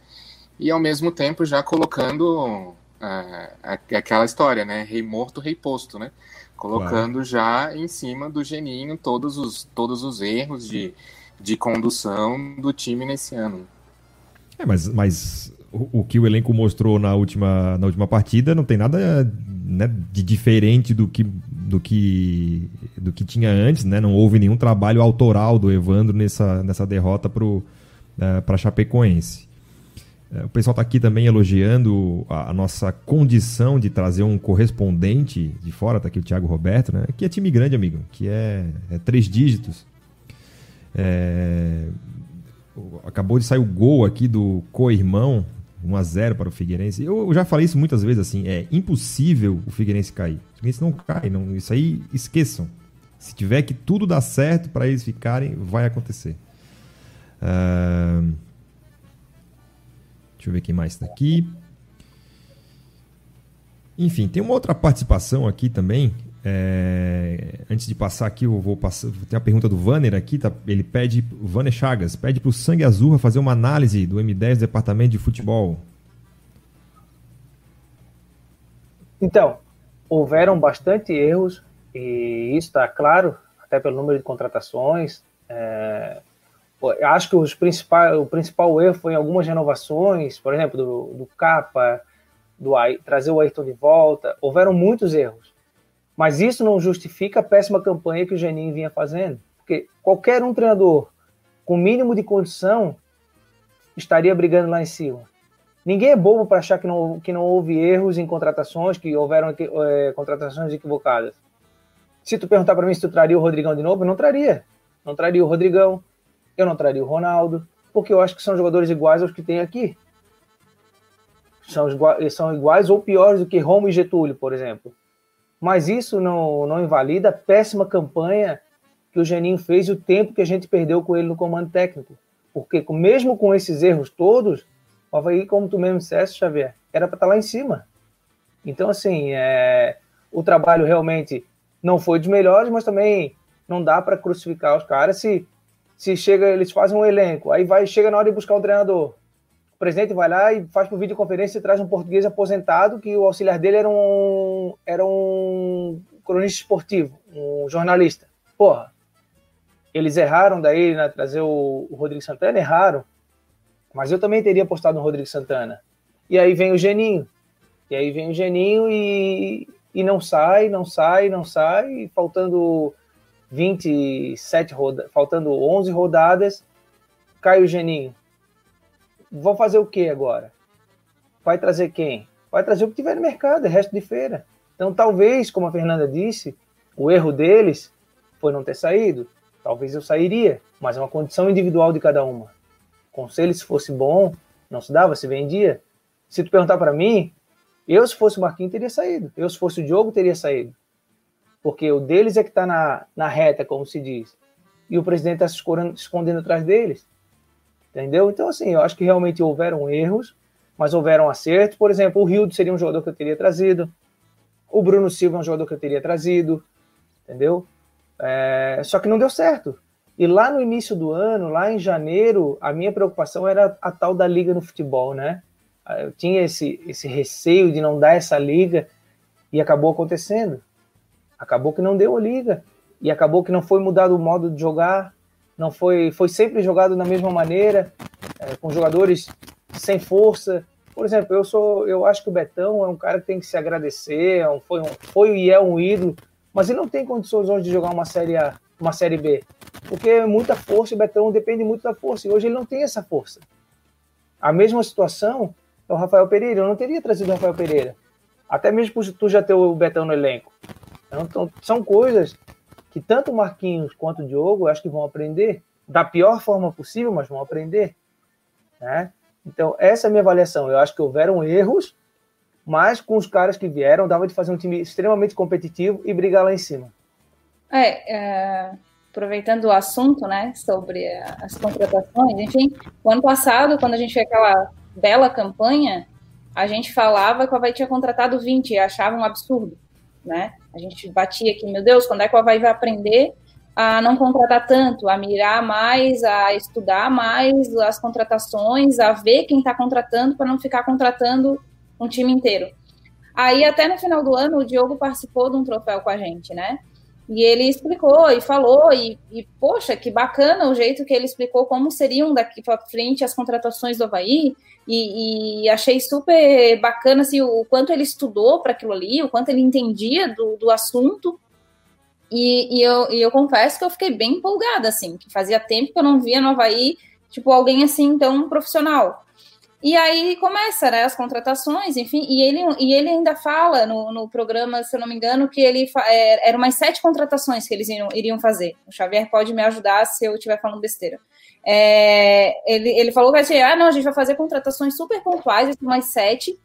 e ao mesmo tempo já colocando uh, aquela história, né, rei morto, rei posto, né, colocando claro. já em cima do Geninho todos os, todos os erros de, de condução do time nesse ano. É, mas, mas o, o, que o elenco mostrou na última, na última partida não tem nada né, de diferente do que, do, que, do que tinha antes, né? Não houve nenhum trabalho autoral do Evandro nessa, nessa derrota para uh, a Chapecoense. Uh, o pessoal está aqui também elogiando a, a, nossa condição de trazer um correspondente de fora, está aqui o Thiago Roberto, né? Que é time grande, amigo, que é, é três dígitos. É, acabou de sair o gol aqui do co-irmão, 1x0 para o Figueirense. Eu já falei isso muitas vezes assim, é impossível o Figueirense cair. O Figueirense não cai, não, isso aí esqueçam. Se tiver que tudo dar certo para eles ficarem, vai acontecer. Uh... Deixa eu ver quem mais está aqui. Enfim, tem uma outra participação aqui também é, antes de passar aqui, eu vou passar. Tem uma pergunta do Vanner aqui, tá? Ele pede, o Vanner Chagas, pede para o Sangue Azul fazer uma análise do M10 do Departamento de Futebol. Então, houveram bastante erros, e isso está claro, até pelo número de contratações. É, acho que os principal, o principal erro foi em algumas renovações, por exemplo, do, do Capa, do, trazer o Ayrton de volta. Houveram muitos erros. Mas isso não justifica a péssima campanha que o Geninho vinha fazendo. Porque qualquer um treinador com mínimo de condição estaria brigando lá em cima. Ninguém é bobo para achar que não, que não houve erros em contratações, que houveram é, contratações equivocadas. Se tu perguntar para mim se tu traria o Rodrigão de novo, eu não traria. Não traria o Rodrigão, eu não traria o Ronaldo, porque eu acho que são jogadores iguais aos que tem aqui. São, são iguais ou piores do que Romo e Getúlio, por exemplo. Mas isso não, não invalida a péssima campanha que o Geninho fez e o tempo que a gente perdeu com ele no comando técnico. Porque mesmo com esses erros todos, o Havaí, como tu mesmo disseste, Xavier, era para estar tá lá em cima. Então, assim, é, o trabalho realmente não foi dos melhores, mas também não dá para crucificar os caras se, se chega, eles fazem um elenco, aí vai chega na hora de buscar um treinador o presidente vai lá e faz por videoconferência e traz um português aposentado que o auxiliar dele era um, era um cronista esportivo, um jornalista. Porra, eles erraram daí na trazer o, o Rodrigo Santana? Erraram. Mas eu também teria apostado no Rodrigo Santana. E aí vem o Geninho. E aí vem o Geninho e, e não sai, não sai, não sai, faltando 27 rodadas, faltando 11 rodadas, cai o Geninho vão fazer o que agora? Vai trazer quem? Vai trazer o que tiver no mercado, é resto de feira. Então, talvez, como a Fernanda disse, o erro deles foi não ter saído. Talvez eu sairia, mas é uma condição individual de cada uma. Conselho, se fosse bom, não se dava, se vendia. Se tu perguntar para mim, eu, se fosse o Marquinhos, teria saído. Eu, se fosse o Diogo, teria saído. Porque o deles é que está na, na reta, como se diz. E o presidente está se escondendo atrás deles. Entendeu? Então, assim, eu acho que realmente houveram erros, mas houveram acertos. Por exemplo, o Rildo seria um jogador que eu teria trazido. O Bruno Silva é um jogador que eu teria trazido. Entendeu? É, só que não deu certo. E lá no início do ano, lá em janeiro, a minha preocupação era a tal da liga no futebol, né? Eu tinha esse, esse receio de não dar essa liga e acabou acontecendo. Acabou que não deu a liga e acabou que não foi mudado o modo de jogar, não foi, foi sempre jogado da mesma maneira, é, com jogadores sem força. Por exemplo, eu sou, eu acho que o Betão é um cara que tem que se agradecer, é um, foi, um, foi e é um ídolo, mas ele não tem condições hoje de jogar uma série A, uma série B, porque é muita força, o Betão depende muito da força, e hoje ele não tem essa força. A mesma situação é o Rafael Pereira, eu não teria trazido o Rafael Pereira, até mesmo por tu já ter o Betão no elenco. Então, são coisas que tanto o Marquinhos quanto o Diogo, acho que vão aprender da pior forma possível, mas vão aprender. Né? Então, essa é a minha avaliação. Eu acho que houveram erros, mas com os caras que vieram, dava de fazer um time extremamente competitivo e brigar lá em cima. É, é, aproveitando o assunto, né, sobre as contratações, enfim, o ano passado, quando a gente fez aquela bela campanha, a gente falava que o Havaí tinha contratado 20 e achava um absurdo, né? A gente batia aqui, meu Deus, quando é que o Havaí vai aprender a não contratar tanto, a mirar mais, a estudar mais as contratações, a ver quem está contratando para não ficar contratando um time inteiro. Aí, até no final do ano, o Diogo participou de um troféu com a gente, né? E ele explicou e falou, e, e, poxa, que bacana o jeito que ele explicou como seriam daqui para frente as contratações do Havaí, e, e, achei super bacana assim, o quanto ele estudou para aquilo ali, o quanto ele entendia do, do assunto, e, e, eu, e eu confesso que eu fiquei bem empolgada, assim, que fazia tempo que eu não via no Havaí, tipo, alguém assim tão profissional. E aí começa, né, as contratações, enfim, e ele, e ele ainda fala no, no programa, se eu não me engano, que ele é, eram mais sete contratações que eles iriam, iriam fazer. O Xavier pode me ajudar se eu estiver falando besteira. É, ele, ele falou que assim, ah, não, a gente vai fazer contratações super pontuais, mais sete,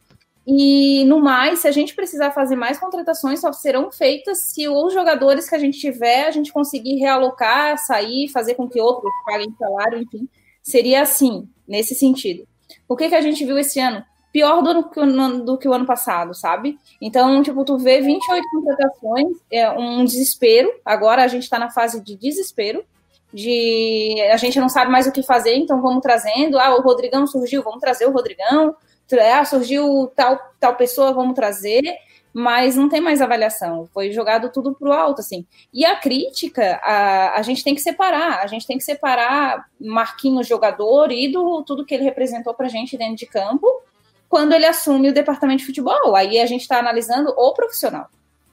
e no mais, se a gente precisar fazer mais contratações, só serão feitas se os jogadores que a gente tiver, a gente conseguir realocar, sair, fazer com que outros paguem salário, enfim, seria assim, nesse sentido. O que, que a gente viu esse ano? Pior do que, o, do que o ano passado, sabe? Então, tipo, tu vê 28 contratações, é um desespero. Agora a gente está na fase de desespero, de a gente não sabe mais o que fazer, então vamos trazendo. Ah, o Rodrigão surgiu, vamos trazer o Rodrigão. Ah, surgiu tal, tal pessoa, vamos trazer mas não tem mais avaliação, foi jogado tudo para o alto, assim. E a crítica, a, a gente tem que separar, a gente tem que separar Marquinhos jogador e do tudo que ele representou para a gente dentro de campo, quando ele assume o departamento de futebol. Aí a gente está analisando o profissional.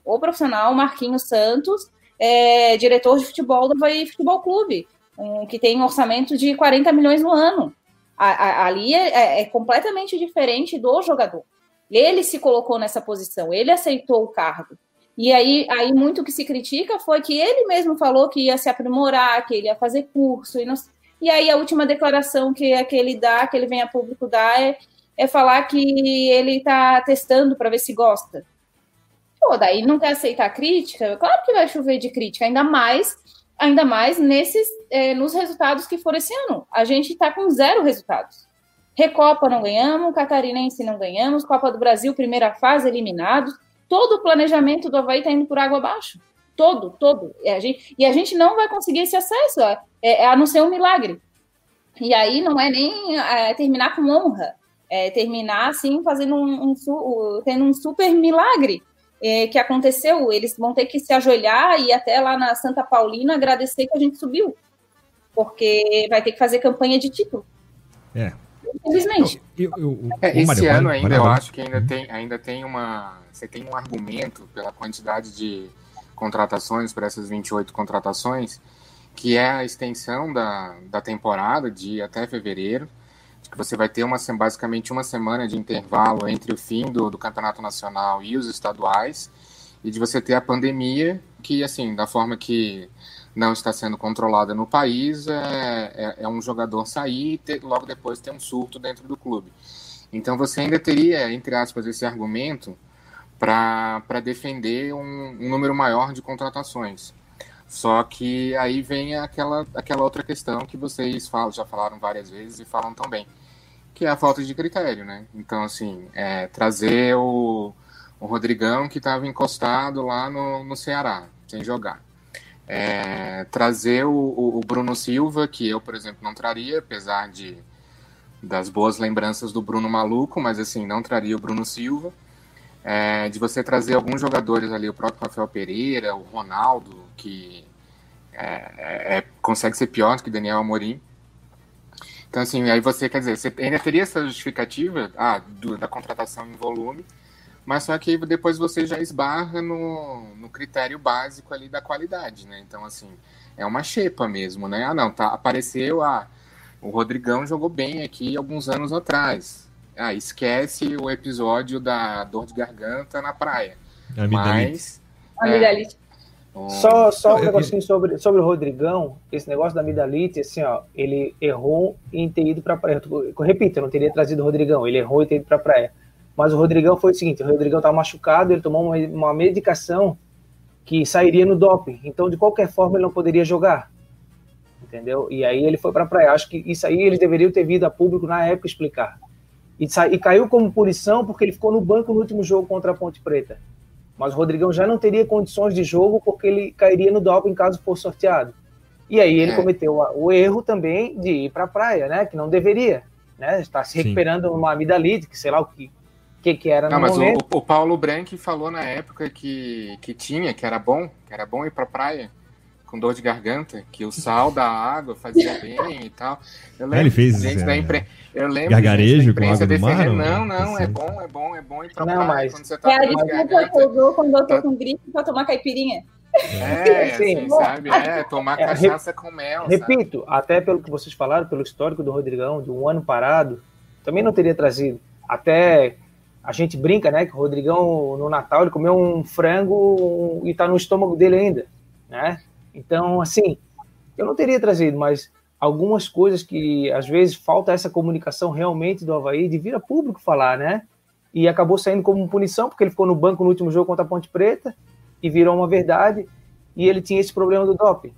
O profissional, Marquinhos Santos, é, diretor de futebol do Havaí Futebol Clube, um, que tem um orçamento de 40 milhões no ano. A, a, ali é, é, é completamente diferente do jogador. Ele se colocou nessa posição, ele aceitou o cargo. E aí, aí muito que se critica foi que ele mesmo falou que ia se aprimorar, que ele ia fazer curso. E, não... e aí a última declaração que, é que ele dá, que ele vem a público dar, é, é falar que ele está testando para ver se gosta. Pô, daí não quer aceitar crítica? Claro que vai chover de crítica, ainda mais, ainda mais nesses, é, nos resultados que foram esse ano. A gente está com zero resultados. Recopa não ganhamos, Catarinense não ganhamos, Copa do Brasil, primeira fase, eliminados. Todo o planejamento do Havaí está indo por água abaixo. Todo, todo. E a gente, e a gente não vai conseguir esse acesso, é, é, a não ser um milagre. E aí não é nem é, terminar com honra, é terminar assim, fazendo um, um tendo um super milagre é, que aconteceu. Eles vão ter que se ajoelhar e até lá na Santa Paulina agradecer que a gente subiu, porque vai ter que fazer campanha de título. É, Infelizmente. Eu, eu, eu, é, esse Mário, ano ainda, eu acho que ainda tem, ainda tem uma. Você tem um argumento pela quantidade de contratações, para essas 28 contratações, que é a extensão da, da temporada de até fevereiro, que você vai ter uma, basicamente uma semana de intervalo entre o fim do, do campeonato nacional e os estaduais, e de você ter a pandemia, que, assim, da forma que não está sendo controlada no país, é, é, é um jogador sair e ter, logo depois ter um surto dentro do clube. Então você ainda teria, entre aspas, esse argumento para defender um, um, número maior de contratações. Só que aí vem aquela, aquela outra questão que vocês falam, já falaram várias vezes e falam também, que é a falta de critério, né? Então, assim, é, trazer o, o Rodrigão que estava encostado lá no, no Ceará, sem jogar. É, trazer o, o, Bruno Silva, que eu, por exemplo, não traria, apesar de das boas lembranças do Bruno Maluco, mas assim, não traria o Bruno Silva. É, de você trazer alguns jogadores ali, o próprio Rafael Pereira, o Ronaldo, que é, é, é consegue ser pior do que Daniel Amorim. Então, assim, aí você, quer dizer, você ainda teria essa justificativa ah, do, da contratação em volume, mas só que depois você já esbarra no, no critério básico ali da qualidade, né? Então, assim, é uma xepa mesmo, né? Ah, não, tá, apareceu, ah, o Rodrigão jogou bem aqui alguns anos atrás. Ah, esquece o episódio da dor de garganta na praia. Mas... Amidalite. É, só, só um negocinho sobre, sobre o Rodrigão, esse negócio da amidalite, assim, ó, ele errou em ter ido para a praia. Eu, repito, eu não teria trazido o Rodrigão, ele errou em ter ido para a praia. Mas o Rodrigão foi o seguinte: o Rodrigão estava machucado, ele tomou uma, uma medicação que sairia no doping. Então, de qualquer forma, ele não poderia jogar. Entendeu? E aí ele foi para a praia. Acho que isso aí eles deveriam ter vindo a público na época explicar. E, e caiu como punição porque ele ficou no banco no último jogo contra a Ponte Preta. Mas o Rodrigão já não teria condições de jogo porque ele cairia no doping caso fosse sorteado. E aí ele é. cometeu o erro também de ir para a praia, né? Que não deveria, né? Está se recuperando Sim. numa amidalite, que sei lá o que, que, que era não, mas o, o, Paulo Branco falou na época que, que tinha, que era bom, que era bom ir para a praia com dor de garganta, que o sal da água fazia bem e tal. Eu lembro, é, ele fez gente é, da impre... eu lembro gargarejo com água do mar? Não, não, é bom, é bom, é bom ir pra não, praia mas... quando você tá é, com desculpa que eu dou quando eu tô tá... com gripe pra tomar caipirinha. É, assim, sabe? É, tomar é, cachaça com mel. Repito, sabe? até pelo que vocês falaram, pelo histórico do Rodrigão, de um ano parado, também não teria trazido. Até a gente brinca, né, que o Rodrigão no Natal ele comeu um frango e tá no estômago dele ainda, né? Então, assim, eu não teria trazido, mas algumas coisas que às vezes falta essa comunicação realmente do Havaí de vir a público falar, né? E acabou saindo como punição, porque ele ficou no banco no último jogo contra a Ponte Preta e virou uma verdade. E ele tinha esse problema do doping,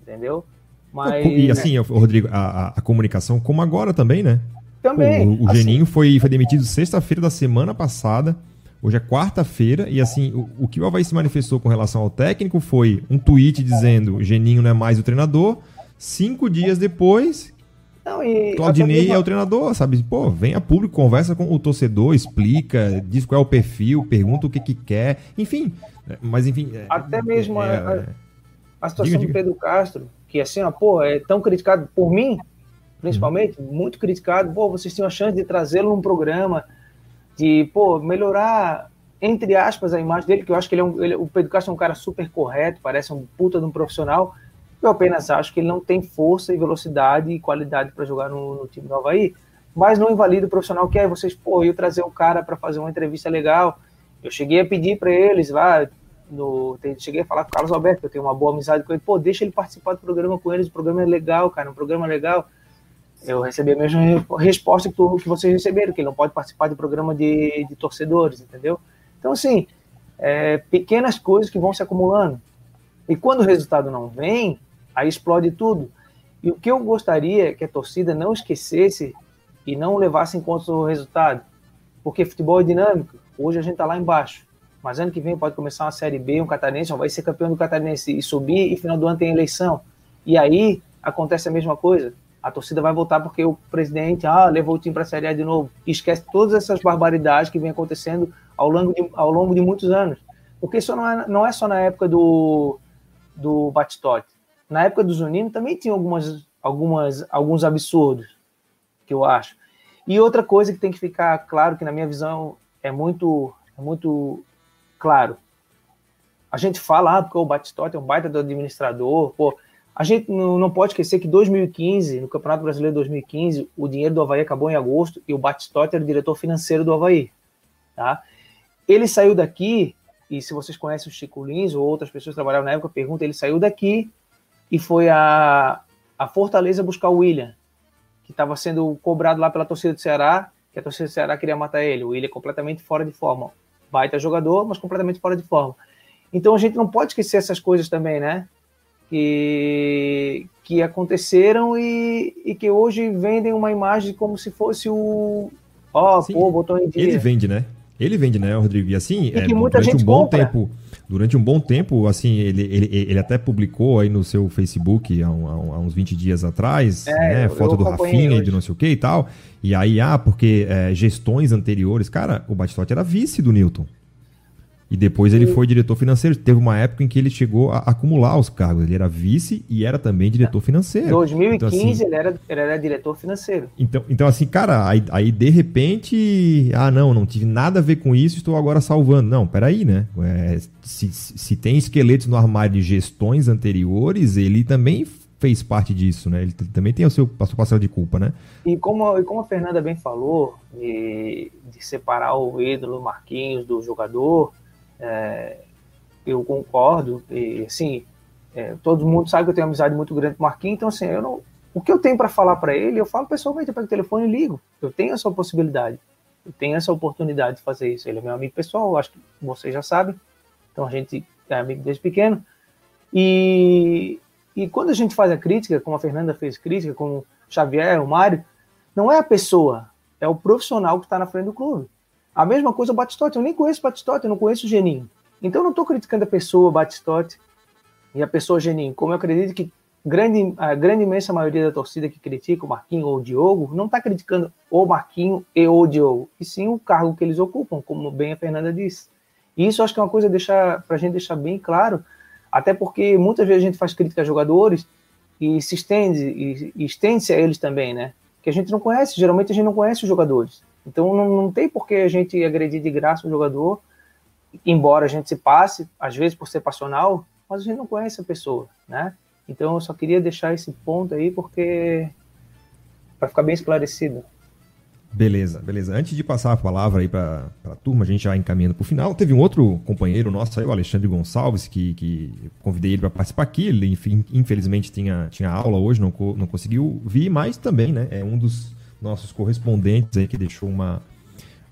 entendeu? Mas, e assim, Rodrigo, a, a, comunicação, como agora também, né? Também. O, o assim, Geninho foi, foi demitido sexta-feira da semana passada. Hoje é quarta-feira e assim, o, o, que o Havaí se manifestou com relação ao técnico foi um tweet dizendo Geninho não é mais o treinador. Cinco dias depois, não, Claudinei é o treinador, sabe? Pô, vem a público, conversa com o torcedor, explica, diz qual é o perfil, pergunta o que que quer, enfim. É, mas enfim. É, Até mesmo é, a, a, a, situação diga, do Pedro Castro, que assim, ó, pô, é tão criticado por mim, principalmente, uhum. muito criticado. Pô, vocês tinham a chance de trazê-lo num programa de pô, melhorar, entre aspas, a imagem dele, que eu acho que ele é um, ele, o Pedro Castro é um cara super correto, parece um puta de um profissional. Eu apenas acho que ele não tem força e velocidade e qualidade para jogar no, no, time do Havaí, mas não invalida o profissional que é vocês, pô, eu trazer o cara para fazer uma entrevista legal. Eu cheguei a pedir para eles lá, no, cheguei a falar com o Carlos Alberto, eu tenho uma boa amizade com ele, pô, deixa ele participar do programa com eles, o programa é legal, cara, um programa legal eu recebi a mesma resposta que, vocês receberam, que ele não pode participar de programa de, de torcedores, entendeu? Então, assim, é, pequenas coisas que vão se acumulando. E quando o resultado não vem, aí explode tudo. E o que eu gostaria é que a torcida não esquecesse e não levasse em conta o resultado. Porque futebol é dinâmico. Hoje a gente está lá embaixo. Mas ano que vem pode começar uma Série B, um catarinense, vai ser campeão do catarinense e subir, e final do ano tem eleição. E aí acontece a mesma coisa a torcida vai voltar porque o presidente ah, levou o time para a Série A de novo. E esquece todas essas barbaridades que vem acontecendo ao longo de, ao longo de muitos anos. Porque isso não é, não é só na época do, do Batistote. Na época do Zunino também tinha algumas, algumas, alguns absurdos, que eu acho. E outra coisa que tem que ficar claro, que na minha visão é muito, é muito claro. A gente fala, ah, porque o Batistote é um baita do administrador, pô, a gente não pode esquecer que 2015, no Campeonato Brasileiro 2015, o dinheiro do Havaí acabou em agosto e o Batistotti era o diretor financeiro do Havaí. Tá? Ele saiu daqui, e se vocês conhecem o Chico Lins ou outras pessoas que trabalhavam na época, pergunta, ele saiu daqui e foi a, a Fortaleza buscar o William, que estava sendo cobrado lá pela torcida do Ceará, que a torcida do Ceará queria matar ele. O William é completamente fora de forma. Baita jogador, mas completamente fora de forma. Então a gente não pode esquecer essas coisas também, né? Que, que aconteceram e, e que hoje vendem uma imagem como se fosse o. Ó, oh, pô, botou em dia. Ele vende, né? Ele vende, né, Rodrigo? E assim, e é, durante um bom compra. tempo, durante um bom tempo, assim, ele, ele, ele até publicou aí no seu Facebook há, um, há uns 20 dias atrás, é, né, foto do Rafinha e de não sei o que e tal. E aí, ah, porque é, gestões anteriores, cara, o Batistotti era vice do Newton. E depois ele foi diretor financeiro. Teve uma época em que ele chegou a acumular os cargos. Ele era vice e era também diretor financeiro. Em 2015 então, assim, ele, era, ele era diretor financeiro. Então, então assim, cara, aí, aí, de repente, ah, não, não tive nada a ver com isso, estou agora salvando. Não, peraí, né? É, se, se tem esqueletos no armário de gestões anteriores, ele também fez parte disso, né? Ele também tem o seu, a sua parcela de culpa, né? E como, e como a Fernanda bem falou, de, de separar o ídolo Marquinhos do jogador, é, eu concordo, e assim, é, todo mundo sabe que eu tenho uma amizade muito grande com o Marquinhos, então assim, eu não, o que eu tenho para falar para ele, eu falo pessoalmente, eu pego o telefone e ligo. Eu tenho essa possibilidade, eu tenho essa oportunidade de fazer isso. Ele é meu amigo pessoal, acho que vocês já sabem. Então a gente é amigo desde pequeno. E, e quando a gente faz a crítica, como a Fernanda fez crítica, como o Xavier, o Mário, não é a pessoa, é o profissional que está na frente do clube. A mesma coisa o Batistote, eu nem conheço o Batistote, eu não conheço o Geninho. Então eu não estou criticando a pessoa, Batistote, e a pessoa Geninho, como eu acredito que grande, a grande imensa maioria da torcida que critica o Marquinho ou o Diogo não está criticando o Marquinho e o Diogo, e sim o cargo que eles ocupam, como bem a Fernanda disse. E isso acho que é uma coisa para a gente deixar bem claro, até porque muitas vezes a gente faz crítica a jogadores e se estende, e, e estende-se a eles também, né? Que a gente não conhece, geralmente a gente não conhece os jogadores. Então não, não tem por que a gente agredir de graça o jogador, embora a gente se passe, às vezes por ser passional, mas a gente não conhece a pessoa, né? Então eu só queria deixar esse ponto aí porque para ficar bem esclarecido. Beleza, beleza. Antes de passar a palavra aí para a turma, a gente já encaminhando para o final, teve um outro companheiro nosso aí, o Alexandre Gonçalves, que, que convidei ele para participar aqui. Ele, enfim, infelizmente, tinha, tinha aula hoje, não, não conseguiu vir, mas também né, é um dos nossos correspondentes aí que deixou uma,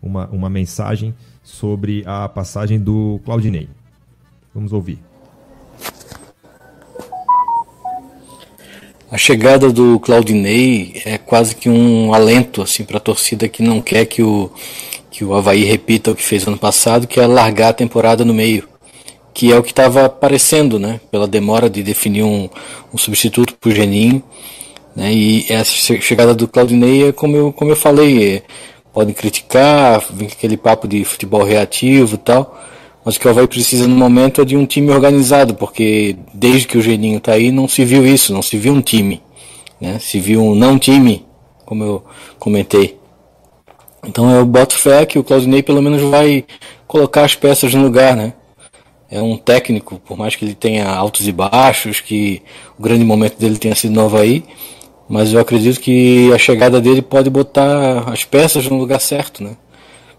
uma, uma mensagem sobre a passagem do Claudinei. Vamos ouvir. A chegada do Claudinei é quase que um alento assim para a torcida que não quer que o que o Havaí repita o que fez ano passado, que é largar a temporada no meio, que é o que estava aparecendo, né? Pela demora de definir um, um substituto para o Geninho, né? E essa chegada do Claudinei é como eu como eu falei, é, podem criticar, vem aquele papo de futebol reativo e tal mas o que o Havaí precisa no momento é de um time organizado, porque desde que o Geninho está aí não se viu isso, não se viu um time. Né? Se viu um não time, como eu comentei. Então eu boto fé que o Claudinei pelo menos vai colocar as peças no lugar, né? É um técnico, por mais que ele tenha altos e baixos, que o grande momento dele tenha sido no Havaí, mas eu acredito que a chegada dele pode botar as peças no lugar certo, né?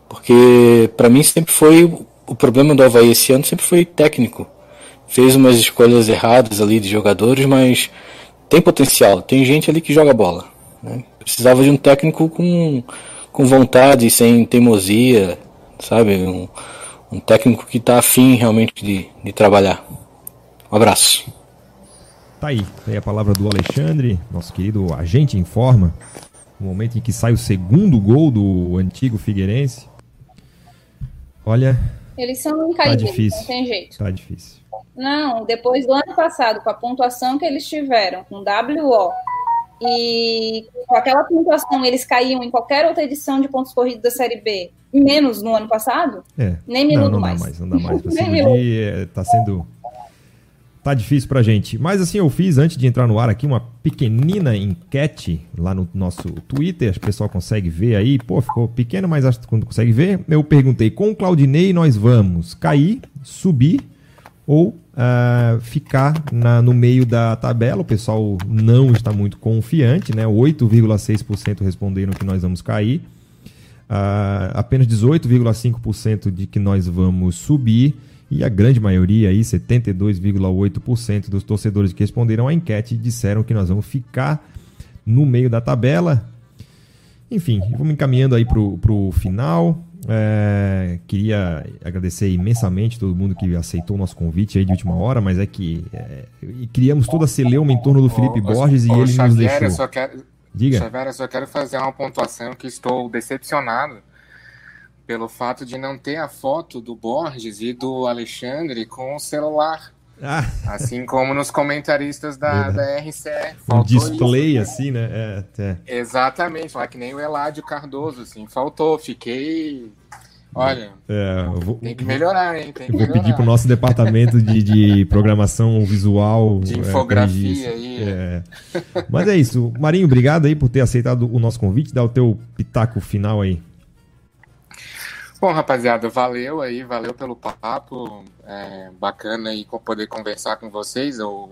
Porque para mim sempre foi o problema do Havaí esse ano sempre foi técnico. Fez umas escolhas erradas ali de jogadores, mas tem potencial. Tem gente ali que joga bola. Né? Precisava de um técnico com, com vontade, sem teimosia, sabe? Um, um técnico que está afim realmente de, de trabalhar. Um abraço. Tá aí, tem a palavra do Alexandre, nosso querido agente informa. No momento em que sai o segundo gol do antigo Figueirense. Olha, eles são incaíveis, tá difícil. não tem jeito. Tá difícil. Não, depois do ano passado, com a pontuação que eles tiveram, com WO, e com aquela pontuação eles caíam em qualquer outra edição de pontos corridos da Série B, menos no ano passado, é. nem minuto não, não mais. Dá mais. Não dá mais pra se é, tá sendo tá difícil pra gente. Mas assim, eu fiz, antes de entrar no ar aqui, uma pequenina enquete lá no nosso Twitter. O pessoal consegue ver aí. Pô, ficou pequeno, mas acho que quando consegue ver. Eu perguntei, com o Claudinei nós vamos cair, subir ou uh, ficar na, no meio da tabela? O pessoal não está muito confiante, né? 8,6% responderam que nós vamos cair. Uh, apenas 18,5% de que nós vamos subir e a grande maioria, aí, 72,8% dos torcedores que responderam à enquete disseram que nós vamos ficar no meio da tabela. Enfim, vamos encaminhando aí para o final. É, queria agradecer imensamente todo mundo que aceitou o nosso convite aí de última hora, mas é que é, criamos toda a celeuma em torno do Felipe Borges e ele Xavier, nos deixou. Eu só quero, Diga. Xavier, eu só quero fazer uma pontuação que estou decepcionado pelo fato de não ter a foto do Borges e do Alexandre com o celular. Ah. Assim como nos comentaristas da, da RCE. Um display isso, assim, né? É, é. Exatamente, lá que nem o Eládio Cardoso, assim, faltou. Fiquei. Olha, é, vou, tem que melhorar, hein? Tem que vou pedir para o nosso departamento de, de programação visual. De é, infografia é, aí. É. Mas é isso. Marinho, obrigado aí por ter aceitado o nosso convite. Dá o teu pitaco final aí. Bom, rapaziada, valeu aí, valeu pelo papo. É bacana aí poder conversar com vocês. O,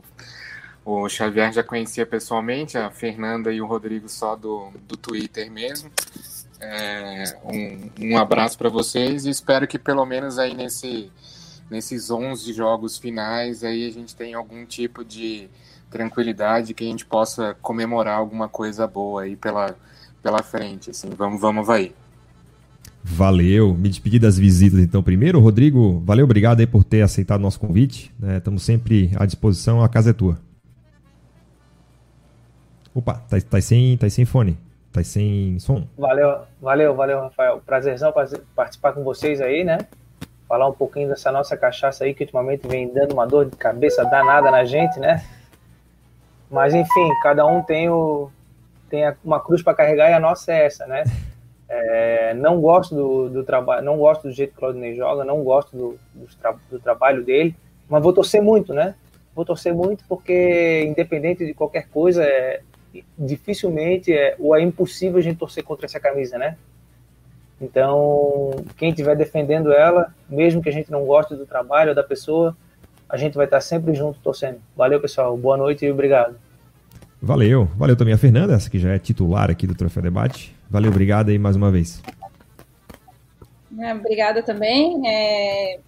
Xavier já conhecia pessoalmente, a Fernanda e o Rodrigo só do, do Twitter mesmo. É, um, um abraço para vocês e espero que pelo menos aí nesse, nesses 11 jogos finais aí a gente tenha algum tipo de tranquilidade, que a gente possa comemorar alguma coisa boa aí pela, pela frente. Assim, vamos, vamos, vai. Valeu. Me despedir das visitas então primeiro. Rodrigo, valeu, obrigado aí por ter aceitado nosso convite. Estamos né? sempre à disposição, a casa é tua. Opa, tá, tá, sem, tá sem fone. Tá sem som. Valeu, valeu, valeu, Rafael. Prazerzão participar com vocês aí, né? Falar um pouquinho dessa nossa cachaça aí, que ultimamente vem dando uma dor de cabeça danada na gente, né? Mas enfim, cada um tem, o, tem uma cruz para carregar e a nossa é essa, né? É, não gosto do, do trabalho, não gosto do jeito que o Claudinei joga, não gosto do, do, tra do, trabalho dele, mas vou torcer muito, né? Vou torcer muito porque, independente de qualquer coisa, é, dificilmente é, ou é impossível a gente torcer contra essa camisa, né? Então, quem estiver defendendo ela, mesmo que a gente não goste do trabalho da pessoa, a gente vai estar sempre junto torcendo. Valeu, pessoal. Boa noite e obrigado. Valeu. Valeu também a Fernanda, essa que já é titular aqui do Troféu Debate. Valeu, obrigado aí mais uma vez. É, obrigada também. É...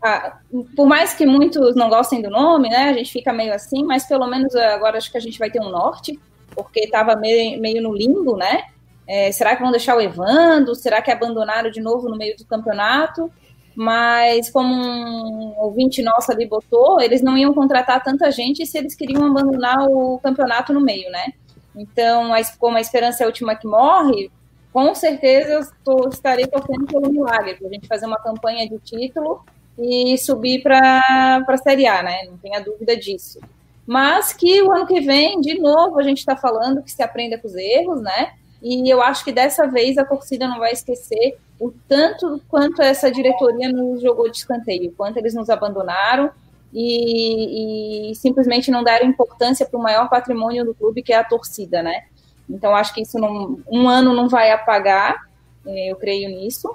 Ah, por mais que muitos não gostem do nome, né, a gente fica meio assim, mas pelo menos agora acho que a gente vai ter um norte, porque estava meio, meio no limbo, né? É, será que vão deixar o Evando? Será que abandonaram de novo no meio do campeonato? Mas, como um ouvinte nosso ali botou, eles não iam contratar tanta gente se eles queriam abandonar o campeonato no meio, né? Então, como a esperança é a última que morre, com certeza eu tô, estarei torcendo pelo milagre, para a gente fazer uma campanha de título e subir para a Série A, né? Não tenha dúvida disso. Mas que o ano que vem, de novo, a gente está falando que se aprenda com os erros, né? E eu acho que dessa vez a torcida não vai esquecer o tanto quanto essa diretoria nos jogou de escanteio, quanto eles nos abandonaram e, e simplesmente não deram importância para o maior patrimônio do clube, que é a torcida, né? Então, acho que isso não, um ano não vai apagar, é, eu creio nisso.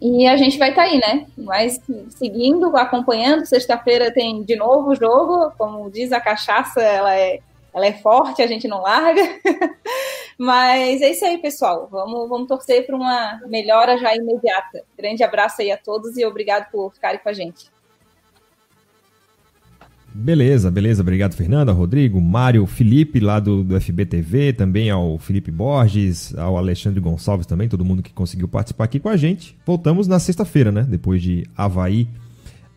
E a gente vai estar tá aí, né? Mas seguindo, acompanhando. Sexta-feira tem de novo o jogo. Como diz a cachaça, ela é, ela é forte, a gente não larga. Mas é isso aí, pessoal. Vamos, vamos torcer para uma melhora já imediata. Grande abraço aí a todos e obrigado por ficarem com a gente. Beleza, beleza. Obrigado, Fernanda, Rodrigo, Mário, Felipe, lá do, do FBTV, também ao Felipe Borges, ao Alexandre Gonçalves também, todo mundo que conseguiu participar aqui com a gente. Voltamos na sexta-feira, né? Depois de Havaí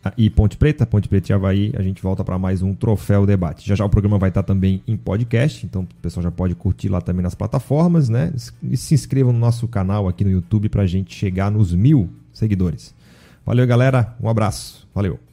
ah, e Ponte Preta, Ponte Preta e Havaí, a gente volta para mais um Troféu Debate. Já já o programa vai estar também em podcast, então o pessoal já pode curtir lá também nas plataformas, né? E se inscrevam no nosso canal aqui no YouTube para a gente chegar nos mil seguidores. Valeu, galera. Um abraço. Valeu.